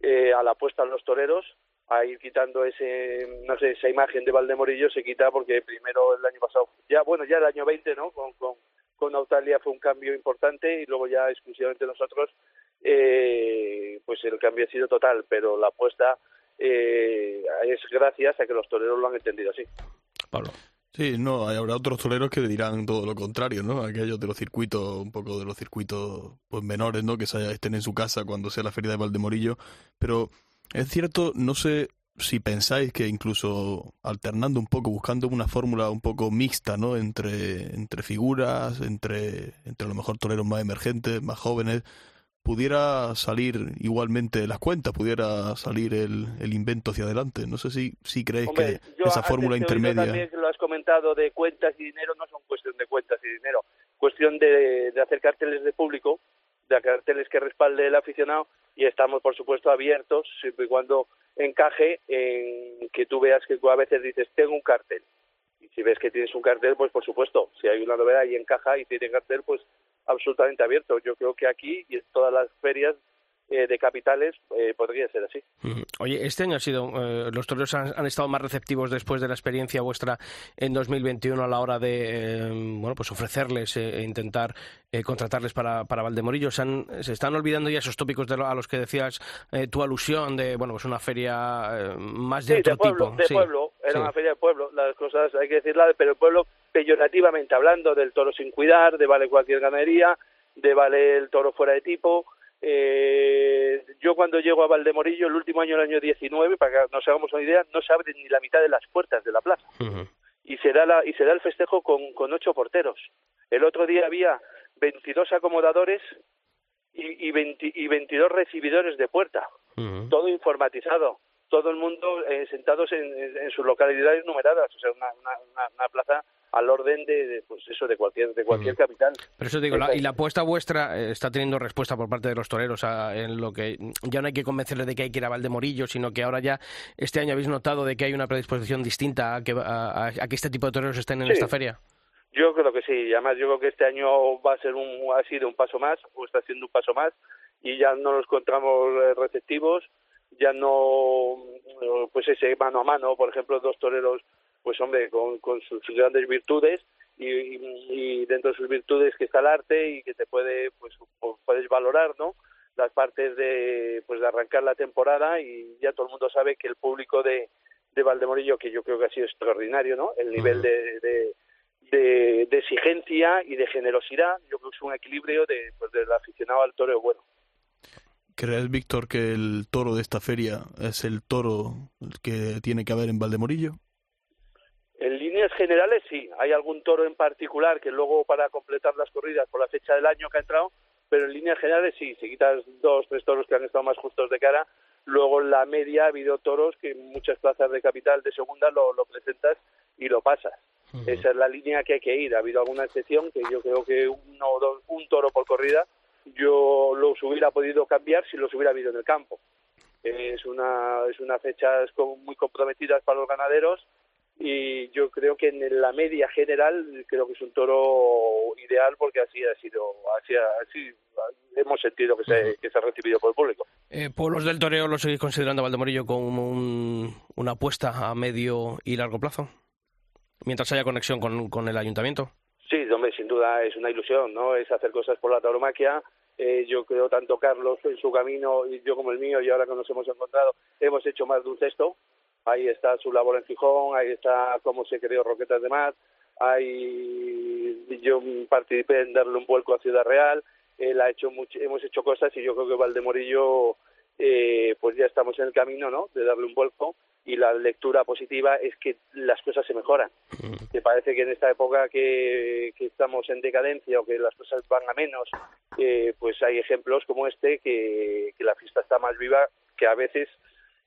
eh, a la apuesta de los toreros a ir quitando ese no sé esa imagen de Valdemorillo se quita porque primero el año pasado ya bueno ya el año 20 no con con, con Autalia fue un cambio importante y luego ya exclusivamente nosotros eh, pues el cambio ha sido total pero la apuesta eh, es gracias a que los toreros lo han entendido así Pablo Sí, no, habrá otros toreros que dirán todo lo contrario, ¿no? Aquellos de los circuitos, un poco de los circuitos pues menores, ¿no? Que se, estén en su casa cuando sea la feria de Valdemorillo. Pero es cierto, no sé si pensáis que incluso alternando un poco, buscando una fórmula un poco mixta, ¿no? Entre, entre figuras, entre, entre a lo mejor toreros más emergentes, más jóvenes, pudiera salir igualmente las cuentas, pudiera salir el, el invento hacia adelante. No sé si, si creéis que esa fórmula intermedia... También lo has comentado de cuentas y dinero, no son cuestión de cuentas y dinero, cuestión de, de hacer carteles de público de carteles que respalde el aficionado y estamos, por supuesto, abiertos siempre y cuando encaje en que tú veas que tú a veces dices, tengo un cartel. Y si ves que tienes un cartel, pues por supuesto, si hay una novedad y encaja y tiene cartel, pues absolutamente abierto. Yo creo que aquí y en todas las ferias eh, de capitales eh, podría ser así. Oye, este año ha sido, eh, los toreros han, estado más receptivos después de la experiencia vuestra en 2021 a la hora de, bueno, pues ofrecerles e intentar contratarles para, para Valdemorillo. ¿Se, ¿Se, están olvidando ya esos tópicos de a los que decías tu alusión de, bueno, pues una feria más de otro pueblo, tipo? De pueblo, era una feria de pueblo. Las cosas hay que decirlas, pero el pueblo peyorativamente hablando del toro sin cuidar, de vale cualquier ganadería, de vale el toro fuera de tipo eh, yo cuando llego a Valdemorillo, el último año, el año 19, para que nos hagamos una idea, no se abren ni la mitad de las puertas de la plaza. Y se da la, y se da el festejo con, con ocho porteros. El otro día había 22 acomodadores y, y, y 22 recibidores de puerta. Todo informatizado. Todo el mundo eh, sentados en, en, sus localidades numeradas. O sea, una, una, una plaza al orden de, pues eso de cualquier de cualquier capital. Pero eso digo, y la apuesta vuestra eh, está teniendo respuesta por parte de los toreros en lo que ya no hay que convencerles de que hay que ir a Valdemorillo, sino que ahora ya este año habéis notado de que hay una predisposición distinta a que, a, que este tipo de toreros estén en esta feria. Yo creo que sí, además yo creo que este año va a ser un ha sido un paso más o está siendo un paso más y ya no nos encontramos eh, receptivos, ya no pues ese mano a mano, por ejemplo, dos toreros pues hombre, con, con sus grandes virtudes y, y, dentro de sus virtudes que está el arte y que te puede, pues, puedes valorar, ¿no? Las partes de, pues, de arrancar la temporada y ya todo el mundo sabe que el público de, de Valdemorillo, que yo creo que ha sido extraordinario, ¿no? El nivel de, de, de, exigencia y de generosidad, yo creo que es un equilibrio de, pues, del aficionado al toro bueno. ¿Crees, Víctor, que el toro de esta feria es el toro que tiene que haber en Valdemorillo? En líneas generales sí, hay algún toro en particular que luego para completar las corridas por la fecha del año que ha entrado, pero en líneas generales sí, si quitas dos, tres toros que han estado más justos de cara, luego en la media ha habido toros que en muchas plazas de capital de segunda lo, lo presentas y lo pasas. Esa es la línea que hay que ir. Ha habido alguna excepción que yo creo que uno o dos, un toro por corrida yo los hubiera podido cambiar si los hubiera habido en el campo. Es una, es una fecha muy comprometida para los ganaderos y yo creo que en la media general creo que es un toro ideal porque así ha sido así, así hemos sentido que se, que se ha recibido por el público. Eh, ¿Pueblos del toreo lo seguís considerando Valdemorillo como una apuesta a medio y largo plazo? Mientras haya conexión con, con el ayuntamiento. Sí, hombre, sin duda es una ilusión, ¿no? Es hacer cosas por la tauromaquia. Eh, yo creo tanto Carlos en su camino y yo como el mío y ahora que nos hemos encontrado hemos hecho más de un cesto ahí está su labor en Gijón, ahí está cómo se creó Roquetas de Mar, ahí yo participé en darle un vuelco a Ciudad Real, él ha hecho hemos hecho cosas y yo creo que Valdemorillo eh, pues ya estamos en el camino ¿no? de darle un vuelco y la lectura positiva es que las cosas se mejoran. Mm. Me parece que en esta época que, que, estamos en decadencia o que las cosas van a menos, eh, pues hay ejemplos como este que, que la fiesta está más viva que a veces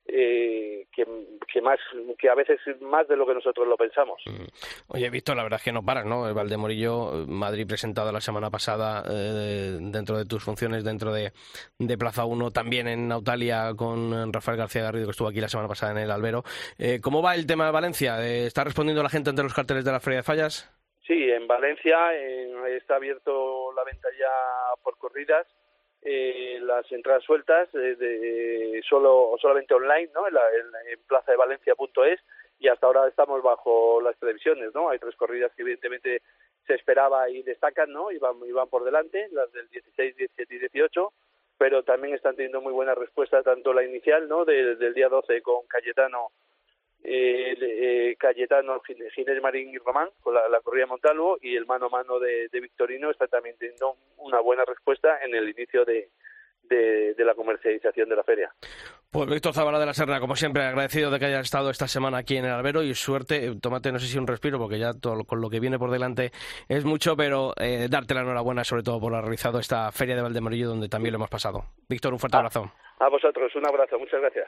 eh, que, que, más que a veces más de lo que nosotros lo pensamos. Mm. Oye, Víctor, la verdad es que no paras, ¿no? El Valdemorillo, Madrid presentado la semana pasada eh, dentro de tus funciones, dentro de, de Plaza 1, también en Nautalia con Rafael García Garrido, que estuvo aquí la semana pasada en el Albero. Eh, ¿Cómo va el tema de Valencia? Eh, ¿Está respondiendo la gente ante los carteles de la Feria de Fallas? Sí, en Valencia está abierto la venta ya por corridas eh, las entradas sueltas eh, de, solo solamente online no en, la, en, plaza de Valencia.es y hasta ahora estamos bajo las televisiones no hay tres corridas que evidentemente se esperaba y destacan no y van, y van por delante las del 16 17 y 18 pero también están teniendo muy buena respuesta tanto la inicial no del día 12 con Cayetano eh, eh, Cayetano, Ginés Marín y Román con la, corrida de Montalvo y el mano a mano de, Victorino está también teniendo una buena respuesta en el inicio de, de, la comercialización de la feria. Pues Víctor Zavala de la Serna, como siempre, agradecido de que hayas estado esta semana aquí en el albero y suerte, eh, tómate no sé si un respiro, porque ya todo con lo que viene por delante es mucho, pero eh, darte la enhorabuena sobre todo por haber realizado esta feria de Valdemorillo donde también lo hemos pasado. Víctor, un fuerte abrazo. A vosotros, un abrazo, muchas gracias.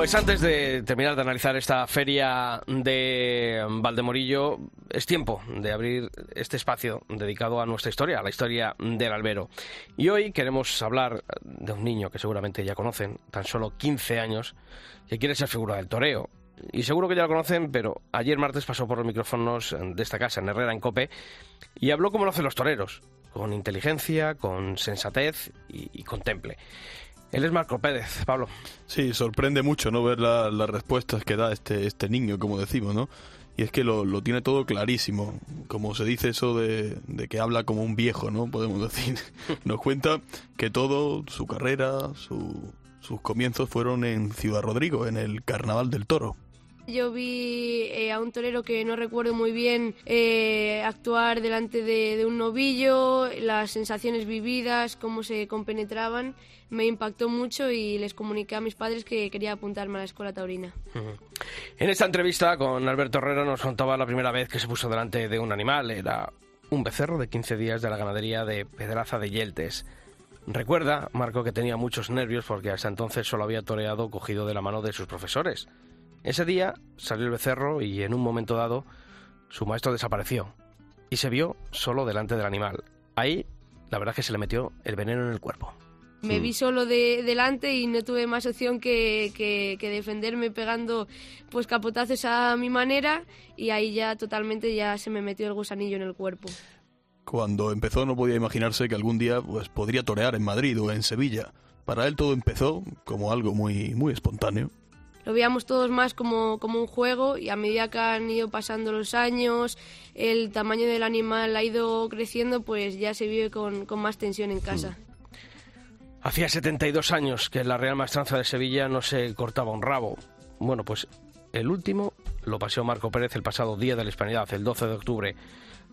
Pues antes de terminar de analizar esta feria de Valdemorillo, es tiempo de abrir este espacio dedicado a nuestra historia, a la historia del albero. Y hoy queremos hablar de un niño que seguramente ya conocen, tan solo 15 años, que quiere ser figura del toreo. Y seguro que ya lo conocen, pero ayer martes pasó por los micrófonos de esta casa, en Herrera, en Cope, y habló como lo hacen los toreros, con inteligencia, con sensatez y, y con temple. Él es Marco Pérez, Pablo. Sí, sorprende mucho no ver la- las respuestas que da este, este niño, como decimos, ¿no? Y es que lo, lo tiene todo clarísimo. Como se dice eso de, de que habla como un viejo, ¿no? Podemos decir. Nos cuenta que todo, su carrera, su- sus comienzos fueron en Ciudad Rodrigo, en el Carnaval del Toro. Yo vi eh, a un torero que no recuerdo muy bien eh, actuar delante de, de un novillo, las sensaciones vividas, cómo se compenetraban, me impactó mucho y les comuniqué a mis padres que quería apuntarme a la escuela taurina. En esta entrevista con Alberto Herrera nos contaba la primera vez que se puso delante de un animal. Era un becerro de 15 días de la ganadería de Pedraza de Yeltes. Recuerda, Marco, que tenía muchos nervios porque hasta entonces solo había toreado cogido de la mano de sus profesores. Ese día salió el becerro y en un momento dado su maestro desapareció y se vio solo delante del animal. Ahí, la verdad es que se le metió el veneno en el cuerpo. Me vi solo de, delante y no tuve más opción que, que- que defenderme pegando pues capotazos a mi manera y ahí ya totalmente ya se me metió el gusanillo en el cuerpo. Cuando empezó no podía imaginarse que algún día pues, podría torear en Madrid o en Sevilla. Para él todo empezó como algo muy, muy espontáneo. Lo veíamos todos más como, como un juego y a medida que han ido pasando los años, el tamaño del animal ha ido creciendo, pues ya se vive con, con más tensión en casa. Hacía 72 años que la Real Maestranza de Sevilla no se cortaba un rabo. Bueno, pues el último lo paseó Marco Pérez el pasado Día de la Hispanidad, el 12 de octubre.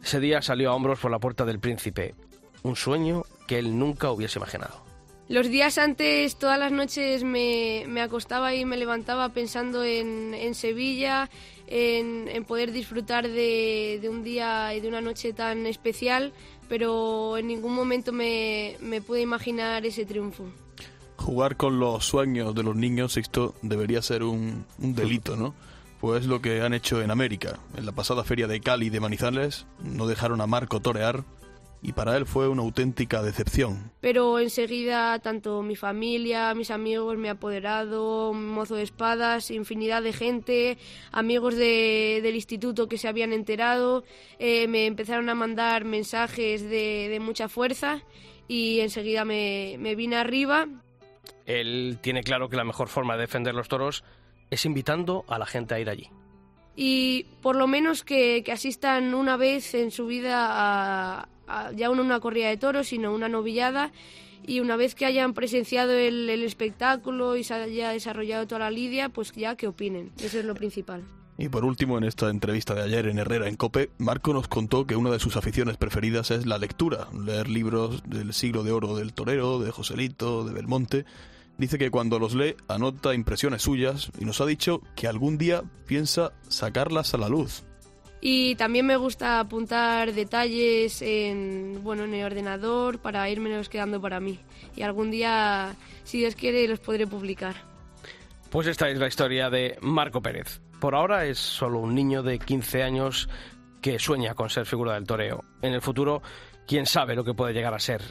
Ese día salió a hombros por la puerta del príncipe. Un sueño que él nunca hubiese imaginado. Los días antes, todas las noches me, me acostaba y me levantaba pensando en, en Sevilla, en, en poder disfrutar de, de un día y de una noche tan especial, pero en ningún momento me, me pude imaginar ese triunfo. Jugar con los sueños de los niños, Sixto, debería ser un, un delito, ¿no? Pues lo que han hecho en América. En la pasada feria de Cali de Manizales no dejaron a Marco torear y para él fue una auténtica decepción. Pero enseguida tanto mi familia, mis amigos, mi apoderado, mozo de espadas, infinidad de gente, amigos de- del instituto que se habían enterado, eh, me empezaron a mandar mensajes de, de mucha fuerza y enseguida me, me vine arriba. Él tiene claro que la mejor forma de defender los toros es invitando a la gente a ir allí. y por lo menos que, que asistan una vez en su vida a- ya no una corrida de toros, sino una novillada y una vez que hayan presenciado el, el espectáculo y se haya desarrollado toda la lidia, pues ya que opinen. Eso es lo principal. Y por último, en esta entrevista de ayer en Herrera en Cope, Marco nos contó que una de sus aficiones preferidas es la lectura, leer libros del siglo de oro del torero, de Joselito, de Belmonte. Dice que cuando los lee anota impresiones suyas y nos ha dicho que algún día piensa sacarlas a la luz. Y también me gusta apuntar detalles en, bueno, en el ordenador para irme quedando para mí. Y algún día, si Dios quiere, los podré publicar. Pues esta es la historia de Marco Pérez. Por ahora es solo un niño de 15 años que sueña con ser figura del toreo. En el futuro, quién sabe lo que puede llegar a ser.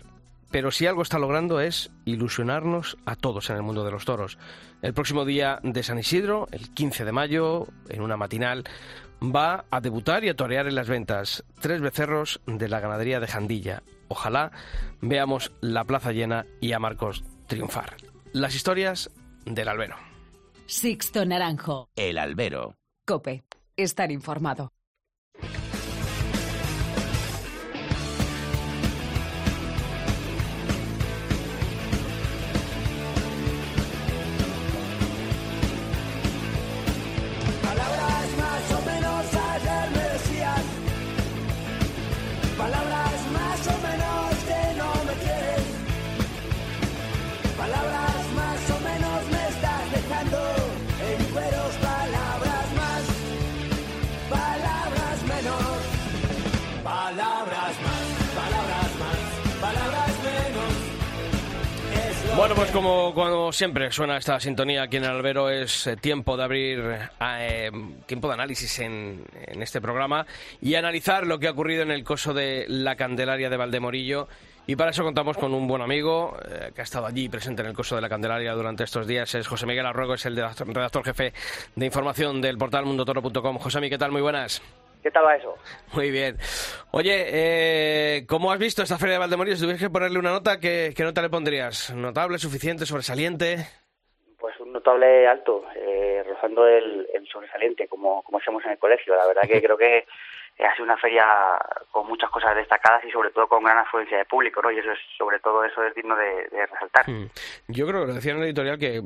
Pero si algo está logrando es ilusionarnos a todos en el mundo de los toros. El próximo día de San Isidro, el 15 de mayo, en una matinal, va a debutar y a torear en las ventas tres becerros de la ganadería de Jandilla. Ojalá veamos la plaza llena y a Marcos triunfar. Las historias del albero. Sixto Naranjo. El albero. Cope. Estar informado. Bueno, pues como siempre suena esta sintonía aquí en Albero, es eh, tiempo de abrir eh, tiempo de análisis en, este programa y analizar lo que ha ocurrido en el coso de la Candelaria de Valdemorillo. Y para eso contamos con un buen amigo eh, que ha estado allí presente en el coso de la Candelaria durante estos días. Es José Miguel Arruego, es el redactor, redactor jefe de información del portal mundotoro.com. José Miguel, ¿qué tal? Muy buenas. ¿Qué tal va eso? Muy bien. Oye, eh, ¿cómo has visto esta feria de Valdemorillo? Si tuvieras que ponerle una nota, ¿qué, qué nota le pondrías? ¿Notable, suficiente, sobresaliente? Pues un notable alto, eh, rozando el, el sobresaliente, como, como hacemos en el colegio. La verdad que creo que ha sido una feria con muchas cosas destacadas y sobre todo con gran afluencia de público, ¿no? Y eso es, sobre todo eso es digno de, resaltar. Hmm. Yo creo que lo decía en el editorial que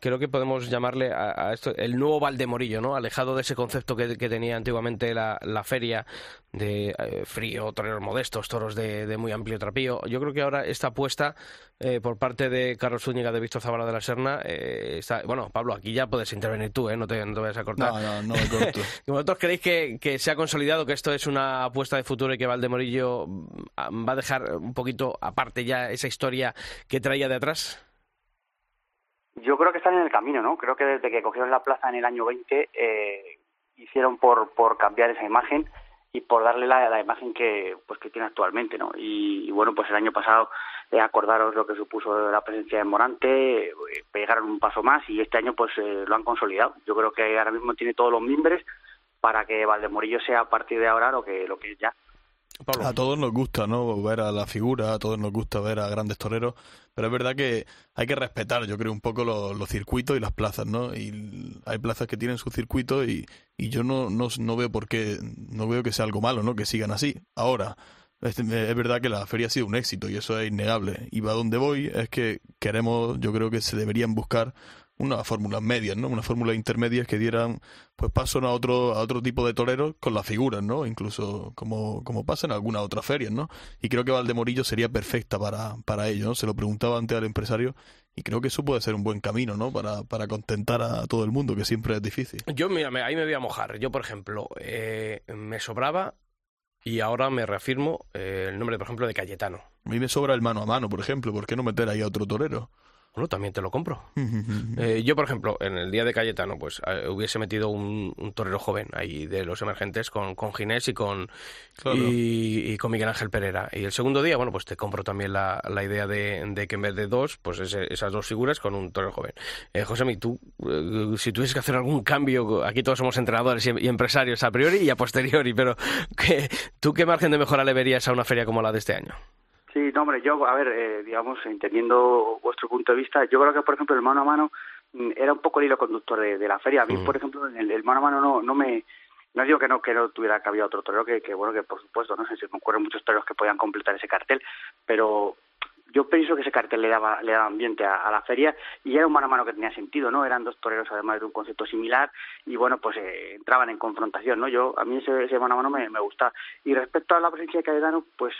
creo que podemos llamarle a, a esto el nuevo Valdemorillo, ¿no? Alejado de ese concepto que, que tenía antiguamente la, la feria de eh, frío, toreros modestos, toros de, de, muy amplio trapío. Yo creo que ahora esta apuesta eh, por parte de Carlos Zúñiga, de Víctor Zavala de la Serna, eh, está... Bueno, Pablo, aquí ya puedes intervenir tú, ¿eh? No te, no te vayas a cortar. No, no, no me corto. ¿Vosotros creéis que, que se ha consolidado, que esto es una apuesta de futuro y que Valdemorillo va a dejar un poquito aparte ya esa historia que traía de atrás? Yo creo que están en el camino, ¿no? Creo que desde que cogieron la plaza en el año 20 eh, hicieron por, por cambiar esa imagen y por darle la, la imagen que pues que tiene actualmente, ¿no? Y, bueno, pues el año pasado eh, acordaros lo que supuso la presencia de Morante, eh, pegaron un paso más y este año pues eh, lo han consolidado. Yo creo que ahora mismo tiene todos los mimbres para que Valdemorillo sea a partir de ahora lo que lo que es ya. A todos nos gusta, ¿no? Ver a la figura, a todos nos gusta ver a grandes toreros, pero es verdad que hay que respetar, yo creo, un poco los, circuitos y las plazas, ¿no? Y hay plazas que tienen su circuito y, y yo no, no, no veo por qué, no veo que sea algo malo, ¿no? Que sigan así. Ahora, es, es verdad que la feria ha sido un éxito y eso es innegable. Y va a donde voy es que queremos, yo creo que se deberían buscar unas fórmulas medias, ¿no? Unas fórmulas intermedias que dieran pues paso a otro a otro tipo de toreros con las figuras, ¿no? Incluso como, como pasa en algunas otras ferias, ¿no? Y creo que Valdemorillo sería perfecta para, para ello, ¿no? Se lo preguntaba antes al empresario y creo que eso puede ser un buen camino, ¿no? Para, para contentar a todo el mundo, que siempre es difícil. Yo, mira, ahí me voy a mojar. Yo, por ejemplo, eh, me sobraba y ahora me reafirmo eh, el nombre, por ejemplo, de Cayetano. A mí me sobra el mano a mano, por ejemplo. ¿Por qué no meter ahí a otro torero? Bueno, también te lo compro. eh, yo, por ejemplo, en el día de Cayetano, pues eh, hubiese metido un, un, torero joven ahí de los emergentes con, con Ginés y con claro. y, y, con Miguel Ángel Pereira. Y el segundo día, bueno, pues te compro también la, la idea de, de, que en vez de dos, pues ese, esas dos figuras con un torero joven. Eh, José, tú, eh, si tuvieses que hacer algún cambio, aquí todos somos entrenadores y, y empresarios a priori y a posteriori, pero ¿qué, ¿tú qué margen de mejora le verías a una feria como la de este año? Sí, no, hombre, yo, a ver, eh, digamos, entendiendo vuestro punto de vista, yo creo que, por ejemplo, el mano a mano mm, era un poco el hilo conductor de, de la feria. A mí, mm. por ejemplo, el, el, mano a mano no, no me... No digo que no, que no tuviera otro torero, que, que bueno, que por supuesto, no sé, se me ocurren muchos toreros que podían completar ese cartel, pero yo pienso que ese cartel le daba, le daba ambiente a, a, la feria y era un mano a mano que tenía sentido, ¿no? Eran dos toreros además de un concepto similar y bueno, pues eh, entraban en confrontación, ¿no? Yo, a mí ese, ese mano a mano me, me gusta. Y respecto a la presencia de Cayetano, pues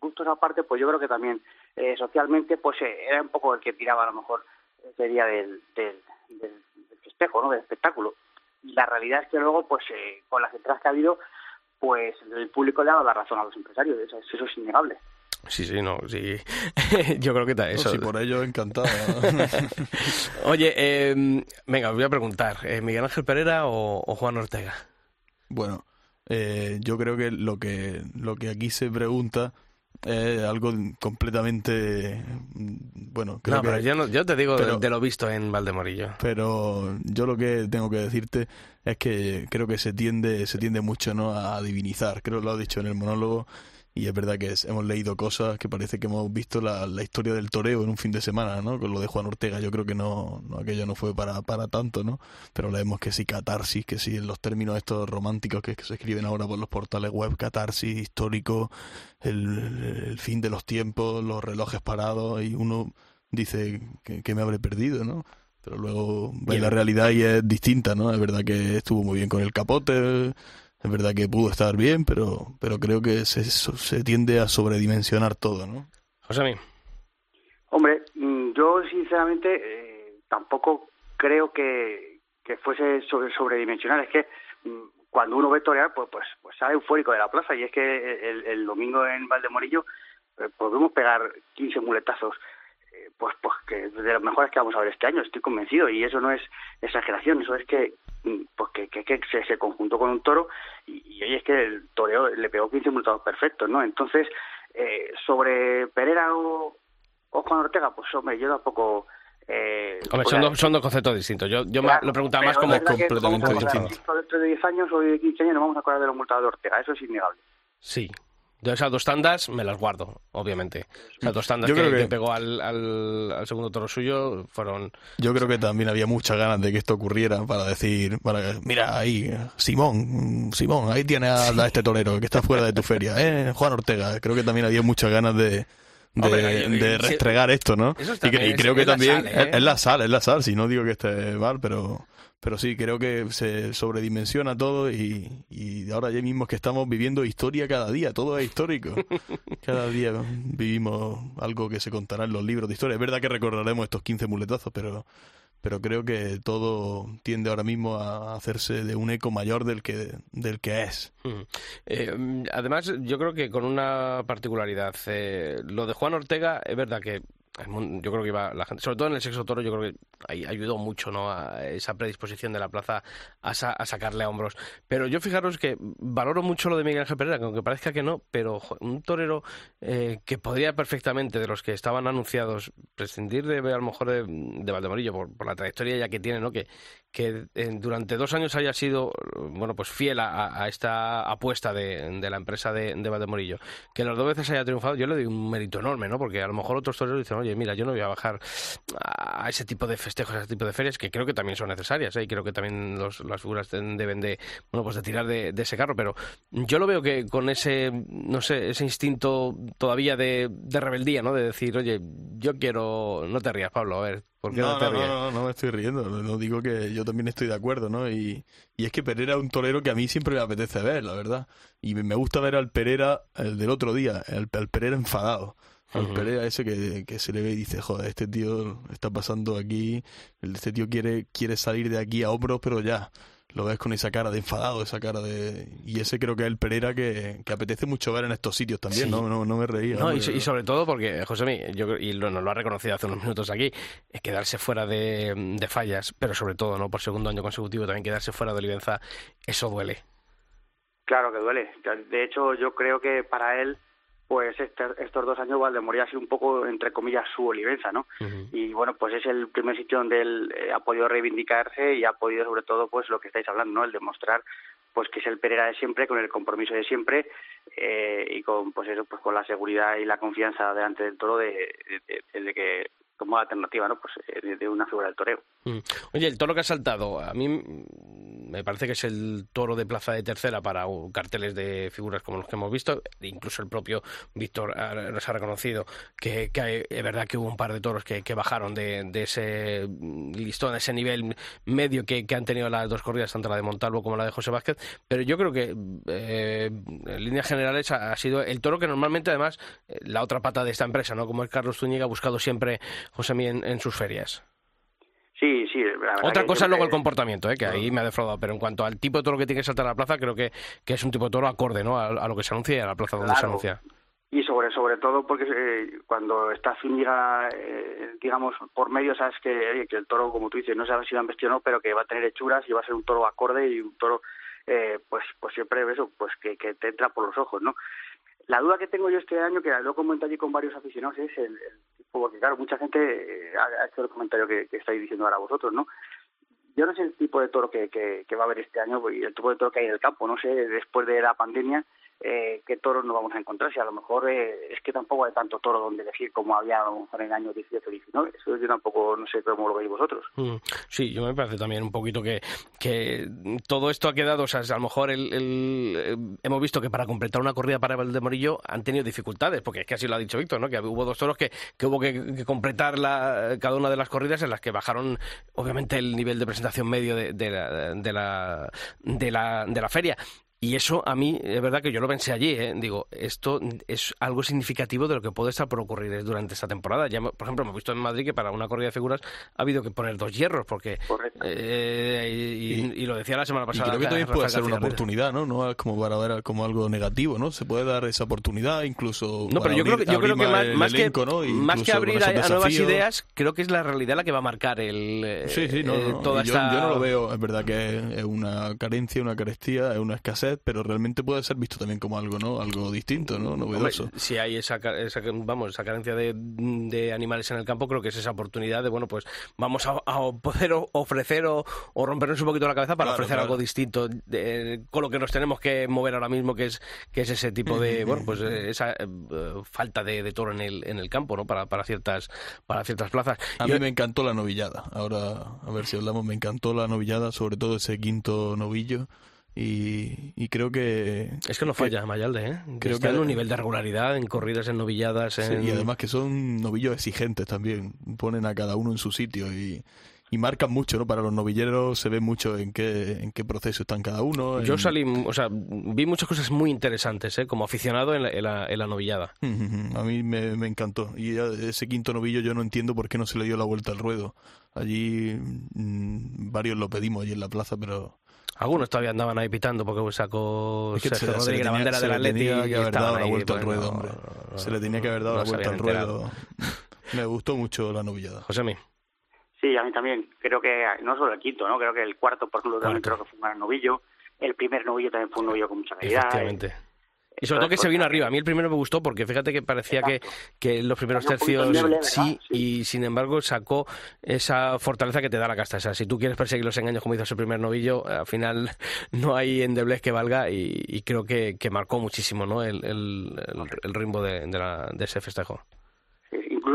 gustos aparte, pues yo creo que también eh, socialmente, pues eh, era un poco el que tiraba a lo mejor ese día del, del, del, del festejo, ¿no? Del espectáculo. Y la realidad es que luego, pues eh, con las entradas que ha habido, pues el público le ha dado la razón a los empresarios, eso, eso es innegable. Sí, sí, no, sí. Yo creo que está eso. No, sí, por ello encantado. Oye, eh, venga, os voy a preguntar, ¿eh, ¿Miguel Ángel Pereira o, o Juan Ortega? Bueno, eh, yo creo que lo que lo que aquí se pregunta es algo completamente bueno creo no, pero que, yo, no, yo te digo pero, de, de, lo visto en Valdemorillo. pero yo lo que tengo que decirte es que creo que se tiende se tiende mucho no a divinizar creo que lo ha dicho en el monólogo y es verdad que es, hemos leído cosas que parece que hemos visto la, la, historia del toreo en un fin de semana, ¿no? Con lo de Juan Ortega, yo creo que no, no aquello no fue para, para tanto, ¿no? Pero leemos que sí catarsis, que sí en los términos estos románticos que, que se escriben ahora por los portales web, catarsis, histórico, el, el fin de los tiempos, los relojes parados, y uno dice que, que me habré perdido, ¿no? Pero luego ve la realidad y es distinta, ¿no? Es verdad que estuvo muy bien con el capote, es verdad que pudo estar bien, pero, pero creo que se, se tiende a sobredimensionar todo, ¿no? José Hombre, mm, yo sinceramente eh, tampoco creo que, que fuese sobre, sobredimensionar. Es que mm, cuando uno ve torear, pues, pues, pues sale eufórico de la plaza. Y es que el, el domingo en Valdemorillo eh, podemos pegar 15 muletazos. Eh, pues, pues que de los mejores que vamos a ver este año, estoy convencido, y eso no es exageración, eso es que pues que, que, se, se, conjuntó con un toro y, y oye, es que el toreo le pegó 15 multados perfectos, ¿no? Entonces, eh, sobre Pereira o, o Juan Ortega, pues hombre, yo tampoco... Eh, Hombre, son, dos, son dos conceptos distintos. Yo, yo Claro, lo preguntaba más como completamente distinto. Dentro de 10 años o de 15 años nos vamos a acordar de los multados de Ortega, eso es innegable. Sí. Yo esas dos tandas me las guardo, obviamente. Esas dos tandas que, que- que pegó al, al, al segundo toro suyo fueron... Yo creo que también había muchas ganas de que esto ocurriera para decir, para mira ahí, Simón, Simón, ahí tienes a, a este torero que está fuera de tu feria, eh, Juan Ortega. Creo que también había muchas ganas de, de, Hombre, de restregar esto, ¿no? eso Y, y creo es- que es la también sal, ¿eh? es, es la sal, es la sal, si no digo que esté mal, pero pero sí, creo que se sobredimensiona todo y, y ahora ya mismo es que estamos viviendo historia cada día, todo es histórico. Cada día vivimos algo que se contará en los libros de historia. Es verdad que recordaremos estos 15 muletazos, pero, pero creo que todo tiende ahora mismo a hacerse de un eco mayor del que, del que es. Mm. Eh, además, yo creo que con una particularidad. eh, lo de Juan Ortega, es verdad que yo creo que iba la gente, sobre todo en el sexo toro, yo creo que ayudó mucho ¿no? a esa predisposición de la plaza a, sa- a sacarle a hombros. Pero yo fijaros que valoro mucho lo de Miguel Ángel Pereira, que aunque parezca que no, pero un torero eh, que podría perfectamente, de los que estaban anunciados, prescindir de a lo mejor de, de Valdemorillo por, la trayectoria ya que tiene, ¿no? que, que eh, durante dos años haya sido bueno pues fiel a, a esta apuesta de, la empresa de, de Valdemorillo, que las dos veces haya triunfado, yo le doy un mérito enorme, ¿no? Porque a lo mejor otros toreros dicen, oye, mira, yo no voy a bajar a ese tipo de festejos, a ese tipo de ferias, que creo que también son necesarias, ¿eh? y creo que también los, las figuras deben de, bueno, pues de tirar de, de ese carro, pero yo lo veo que con ese, no sé, ese instinto todavía de, de rebeldía, ¿no? De decir, oye, yo quiero, no te rías, Pablo, a ver, ¿por qué no, No, te no, no, no, no me estoy riendo. No digo que yo también estoy de acuerdo, ¿no? Y, y es que Pereira es un torero que a mí siempre me apetece ver, la verdad. Y me gusta ver al Pereira, el del otro día, el, al Pereira enfadado. Al Ujú. Pereira ese que, que se le ve y dice, joder, este tío está pasando aquí, el- este tío quiere, quiere salir de aquí a hombros, pero ya. Lo ves con esa cara de enfadado, esa cara de... Y ese creo que es el Pereira que, que apetece mucho ver en estos sitios también, Sí. ¿no? No, no me reía. No, y, sobre todo porque, José, yo, y lo, nos lo ha reconocido hace unos minutos aquí, es quedarse fuera de, de fallas, pero sobre todo, ¿no? Por segundo año consecutivo también quedarse fuera de Olivenza, eso duele. Claro que duele. De hecho, yo creo que para él, pues este- estos dos años Valdemoría ha sido un poco, entre comillas, su Olivenza, ¿no? Y bueno, pues es el primer sitio donde él eh, ha podido reivindicarse y ha podido, sobre todo, pues lo que estáis hablando, ¿no? El demostrar pues que es el Pereira de siempre, con el compromiso de siempre eh, y con pues eso, pues con la seguridad y la confianza delante del toro de, de- de- de que como alternativa, ¿no? Pues eh, de, una figura del toreo. Mm. Oye, el toro que ha saltado, a mí mm, me parece que es el toro de plaza de tercera para carteles de figuras como los que hemos visto. Incluso el propio Víctor nos ha reconocido que, que es verdad que hubo un par de toros que, bajaron de, de ese listón, de ese nivel medio que, han tenido las dos corridas, tanto la de Montalvo como la de José Vázquez. Pero yo creo que, eh, en líneas generales, ha, ha sido el toro que normalmente, además, eh, la otra pata de esta empresa, ¿no? Como es Carlos Zúñiga, ha buscado siempre José Mí en- sus ferias. Sí, sí. Otra cosa es luego el comportamiento, ¿eh? que ahí me ha defraudado, pero en cuanto al tipo de toro que tiene que saltar a la plaza, creo que, que es un tipo de toro acorde ¿no? a, a lo que se anuncia y a la plaza donde se anuncia. Y sobre sobre todo porque eh, cuando está Zúñiga, eh, digamos, por medio, sabes que, que el toro, como tú dices, no sabes si lo han vestido o no, pero que va a tener hechuras y va a ser un toro acorde y un toro, eh, pues pues siempre eso, pues que, que te entra por los ojos, ¿no? La duda que tengo yo este año, que lo comento allí con varios aficionados, es el, el porque claro, mucha gente eh, ha, hecho el comentario que, que estáis diciendo ahora vosotros, ¿no? Yo no sé el tipo de toro que, que, que va a haber este año y el tipo de toro que hay en el campo, no sé, después de la pandemia, eh, qué toros nos vamos a encontrar. Si a lo mejor eh, es que tampoco hay tanto toro donde elegir como había en el año 18 19. Eso yo tampoco, no sé cómo lo veis vosotros. Mm, Sí, yo me parece también un poquito que, que todo esto ha quedado, o sea, a lo mejor el, el- eh, hemos visto que para completar una corrida para Valdemorillo han tenido dificultades, porque es que así lo ha dicho Víctor, ¿no? que hubo dos toros que, que hubo que, que completar la, cada una de las corridas en las que bajaron, obviamente, el nivel de presentación medio de, de la, de, la, de, la, de la feria. Y eso a mí, es verdad que yo lo pensé allí, ¿eh? digo, esto es algo significativo de lo que puede estar por ocurrir durante esta temporada. Ya, por ejemplo, me he visto en Madrid que para una corrida de figuras ha habido que poner dos hierros, porque... Eh, y, y, lo decía la semana pasada. Y creo que también puede ser una oportunidad, ¿no? No es como para ver como algo negativo, ¿no? Se puede dar esa oportunidad, incluso... No, pero yo creo que, yo creo que más, más que, más que abrir a, nuevas ideas, creo que es la realidad la que va a marcar el... Sí, sí, no, eh, no. Toda yo, esta... yo no lo veo, es verdad que es una carencia, una carestía, es una escasez, pero realmente puede ser visto también como algo, ¿no? Algo distinto, ¿no? Novedoso. Hombre, si hay esa, esa, vamos, esa carencia de, de, animales en el campo, creo que es esa oportunidad de, bueno, pues vamos a, a poder ofrecer o, o, rompernos un poquito la cabeza para claro, ofrecer claro. algo distinto de, con lo que nos tenemos que mover ahora mismo, que es que es ese tipo de, bueno, pues esa eh, falta de, de, toro en el, en el campo, ¿no? Para, para ciertas para ciertas plazas. A Yo, mí me encantó la novillada. Ahora, a ver si hablamos, me encantó la novillada, sobre todo ese quinto novillo. Y, y, creo que... Es que no falla que, Mayalde, ¿eh? Creo Está que en un nivel de regularidad, en corridas, en novilladas... En... Sí, y además que son novillos exigentes también, ponen a cada uno en su sitio y, y marcan mucho, ¿no? Para los novilleros se ve mucho en qué, en qué proceso están cada uno. Yo salí, o sea, vi muchas cosas muy interesantes, ¿eh? Como aficionado en la, en la, en la novillada. A mí me, me, encantó. Y ese quinto novillo yo no entiendo por qué no se le dio la vuelta al ruedo. Allí mmm, varios lo pedimos allí en la plaza, pero... Algunos todavía andaban ahí pitando porque sacó es que Sergio se, Rodríguez se la bandera del Atleti. Se le tenía que haber dado la ahí, vuelta al bueno, ruedo, hombre. no, se le tenía que haber dado no la vuelta al ruedo. Me gustó mucho la novillada. José mí. Sí, a mí también. Creo que no solo el quinto, ¿no? Creo que el cuarto, por ejemplo, también creo que fue un gran novillo. El primer novillo también fue un novillo con mucha calidad. Efectivamente. Y sobre todo que se vino arriba. A mí el primero me gustó porque fíjate que parecía que, que los primeros tercios sí, sí, y sin embargo sacó esa fortaleza que te da la casta. O sea, si tú quieres perseguir los engaños como hizo ese primer novillo, al final no hay endeblez que valga y, y creo que, que, marcó muchísimo ¿no? el, el, el, el ritmo de, de, la, de ese festejo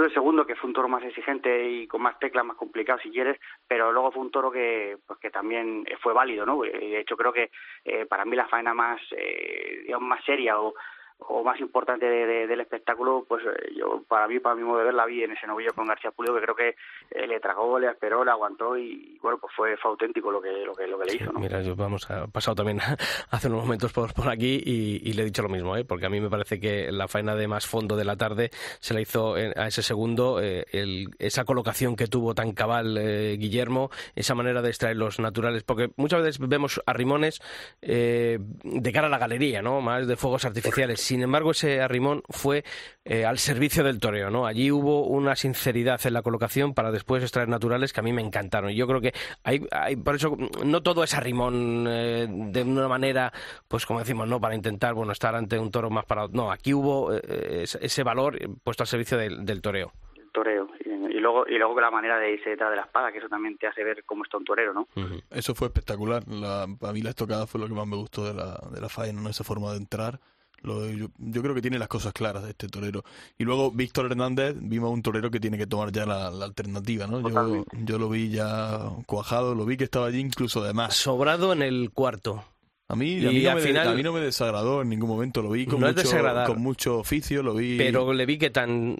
el segundo que fue un toro más exigente y con más teclas más complicado si quieres pero luego fue un toro que pues que también fue válido no de hecho creo que eh, para mí la faena más eh, digamos más seria o o más importante de, de, del espectáculo, pues yo para mí, para mi modo de ver, la vi en ese novillo con García Pulido, que creo que eh, le tragó, le esperó, le aguantó y bueno, pues fue, fue auténtico lo que, lo que, lo que le hizo. ¿no? Mira, yo vamos, ha pasado también hace unos momentos por, por aquí y, y, le he dicho lo mismo, ¿eh? porque a mí me parece que la faena de más fondo de la tarde se la hizo a ese segundo, eh, el, esa colocación que tuvo tan cabal eh, Guillermo, esa manera de extraer los naturales, porque muchas veces vemos arrimones eh, de cara a la galería, ¿no? más de fuegos artificiales sin embargo, ese arrimón fue eh, al servicio del toreo, ¿no? Allí hubo una sinceridad en la colocación para después extraer naturales que a mí me encantaron. Y yo creo que hay, hay por eso no todo es arrimón eh, de una manera, pues como decimos, no para intentar, bueno, estar ante un toro más parado. No, aquí hubo eh, ese valor puesto al servicio del, del toreo. El toreo. Y luego, y luego la manera de irse detrás de la espada, que eso también te hace ver cómo está un torero, ¿no? Uh -huh. Eso fue espectacular. La, a mí la estocada fue lo que más me gustó de la, de la faena, ¿no? esa forma de entrar. Lo, yo, yo, creo que tiene las cosas claras de este torero. Y luego Víctor Hernández, vimos un torero que tiene que tomar ya la, la alternativa, ¿no? Yo, yo, lo vi ya cuajado, lo vi que estaba allí incluso de más. Sobrado en el cuarto. A mí, a mí, no me, final, a mí no me desagradó en ningún momento, lo vi con, no mucho, con mucho oficio, lo vi... Pero le vi que tan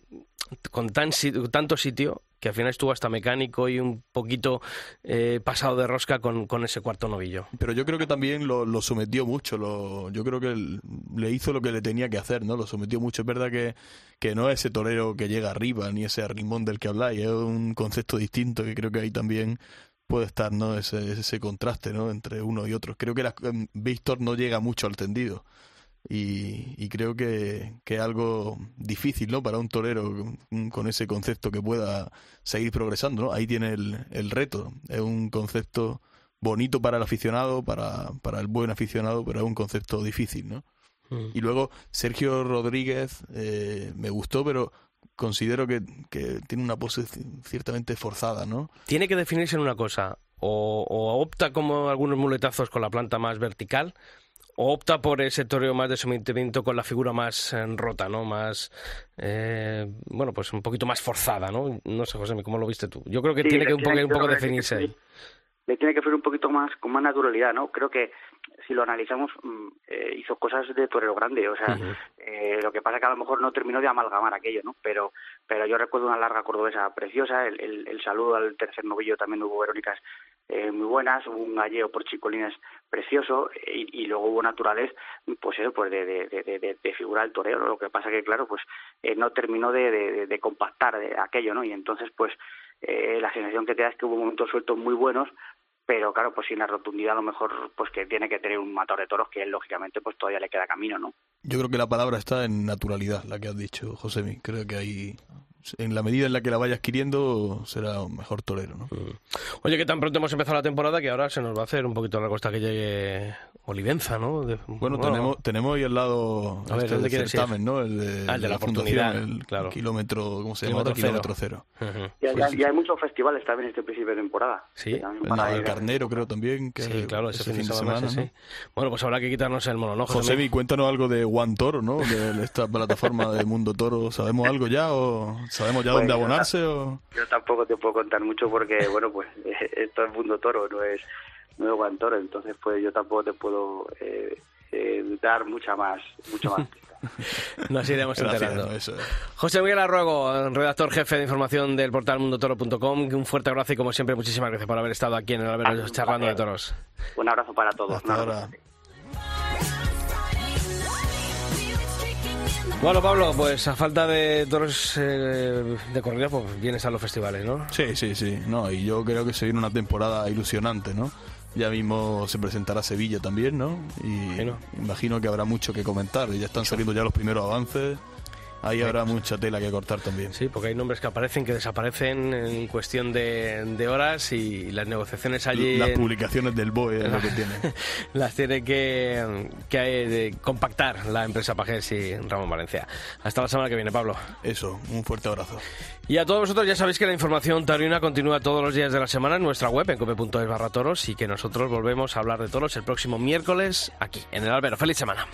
con tan, tanto sitio que al final estuvo hasta mecánico y un poquito eh, pasado de rosca con, ese cuarto novillo. Pero yo creo que también lo, sometió mucho, lo, yo creo que le hizo lo que le tenía que hacer, ¿no? Lo sometió mucho. Es verdad que, que no es ese torero que llega arriba, ni ese arrimón del que habláis, es un concepto distinto que creo que ahí también puede estar, ¿no? Ese, ese contraste. Entre uno y otro. Creo que la, Víctor no llega mucho al tendido. Y, y, creo que, que, es algo difícil ¿no? para un torero con, ese concepto que pueda seguir progresando. ¿no? Ahí tiene el, el, reto. Es un concepto bonito para el aficionado, para, para el buen aficionado, pero es un concepto difícil. ¿no? Mm. Y luego Sergio Rodríguez eh, me gustó, pero considero que, que, tiene una pose ciertamente forzada. ¿no? Tiene que definirse en una cosa. O, o opta como algunos muletazos con la planta más vertical opta por ese toreo más de sometimiento con la figura más eh, rota, ¿no? Más, eh, bueno, pues un poquito más forzada, ¿no? No sé, José, ¿cómo lo viste tú? Yo creo que sí, tiene que un, tiene, poco, un poco definirse ahí. Le tiene que fluir un poquito más, con más naturalidad, ¿no? Creo que si lo analizamos, mm, eh, hizo cosas de torero grande. O sea, eh, lo que pasa es que a lo mejor no terminó de amalgamar aquello, ¿no? Pero, pero yo recuerdo una larga cordobesa preciosa. El, el, el saludo al tercer novillo también hubo Verónicas eh, muy buenas. Hubo un galleo por Chicolines precioso. Y, y luego hubo naturales, pues eso, pues de, de, de, de, de figura del torero. Lo que pasa que, claro, pues eh, no terminó de, de, de compactar de aquello, ¿no? Y entonces, pues eh, la sensación que te da es que hubo momentos sueltos muy buenos, pero claro, pues sin la rotundidad a lo mejor pues que tiene que tener un matador de toros que lógicamente pues todavía le queda camino, ¿no? Yo creo que la palabra está en naturalidad, la que has dicho, Josemi. Creo que ahí, en la medida en la que la vaya adquiriendo, será un mejor torero, ¿no? Oye, que tan pronto hemos empezado la temporada que ahora se nos va a hacer un poquito la costa que llegue Olivenza, ¿no? De- Bueno, tenemos, tenemos ahí al lado A este ¿dónde del quieres certamen? ¿no? El de, Ah, el de la fundación, oportunidad, el claro. kilómetro, ¿cómo se llama? Kilómetro Kilómetro cero. Ujú. Y hay, Pues- y hay muchos festivales también este principio de temporada. Sí. También El Carnero creo también, que Sí, claro, ese, fin de semana, ¿no? sí. Bueno, pues habrá que quitarnos el mono, ¿no, José? Josemi, cuéntanos algo de One Toro, ¿no? De esta plataforma de Mundo Toro. ¿Sabemos algo ya o sabemos ya Pues, dónde abonarse o...? Yo tampoco te puedo contar mucho porque, bueno, pues esto es mundo toro, no es, no es Juan Toro, entonces pues yo tampoco te puedo eh, eh, dar mucha más, mucho más. Nos iremos Gracias, enterando. es. José Miguel Arruego, redactor jefe de información del portal mundotoro.com. Un fuerte abrazo y, como siempre, muchísimas gracias por haber estado aquí en el Albero charlando de toros. Un abrazo para todos. Hasta Bueno, Pablo, pues a falta de toros eh, de corrida, pues vienes a los festivales, ¿no? Sí, sí, sí. No, y yo creo que se viene una temporada ilusionante, ¿no? Ya mismo se presentará Sevilla también, ¿no? Y Imagino. imagino que habrá mucho que comentar. Ya están saliendo ya los primeros avances. Ahí habrá mucha tela que cortar también. Sí, porque hay nombres que aparecen, que desaparecen en cuestión de, de horas y las negociaciones allí Las publicaciones del BOE es lo que tiene. las tiene que, que eh, compactar la empresa Pajés y Ramón Valencia. Hasta la semana que viene, Pablo. Eso, un fuerte abrazo. Y a todos vosotros ya sabéis que la información taurina continúa todos los días de la semana en nuestra web, en cope.es barra toros, y que nosotros volvemos a hablar de toros el próximo miércoles aquí, en el Albero. ¡Feliz semana!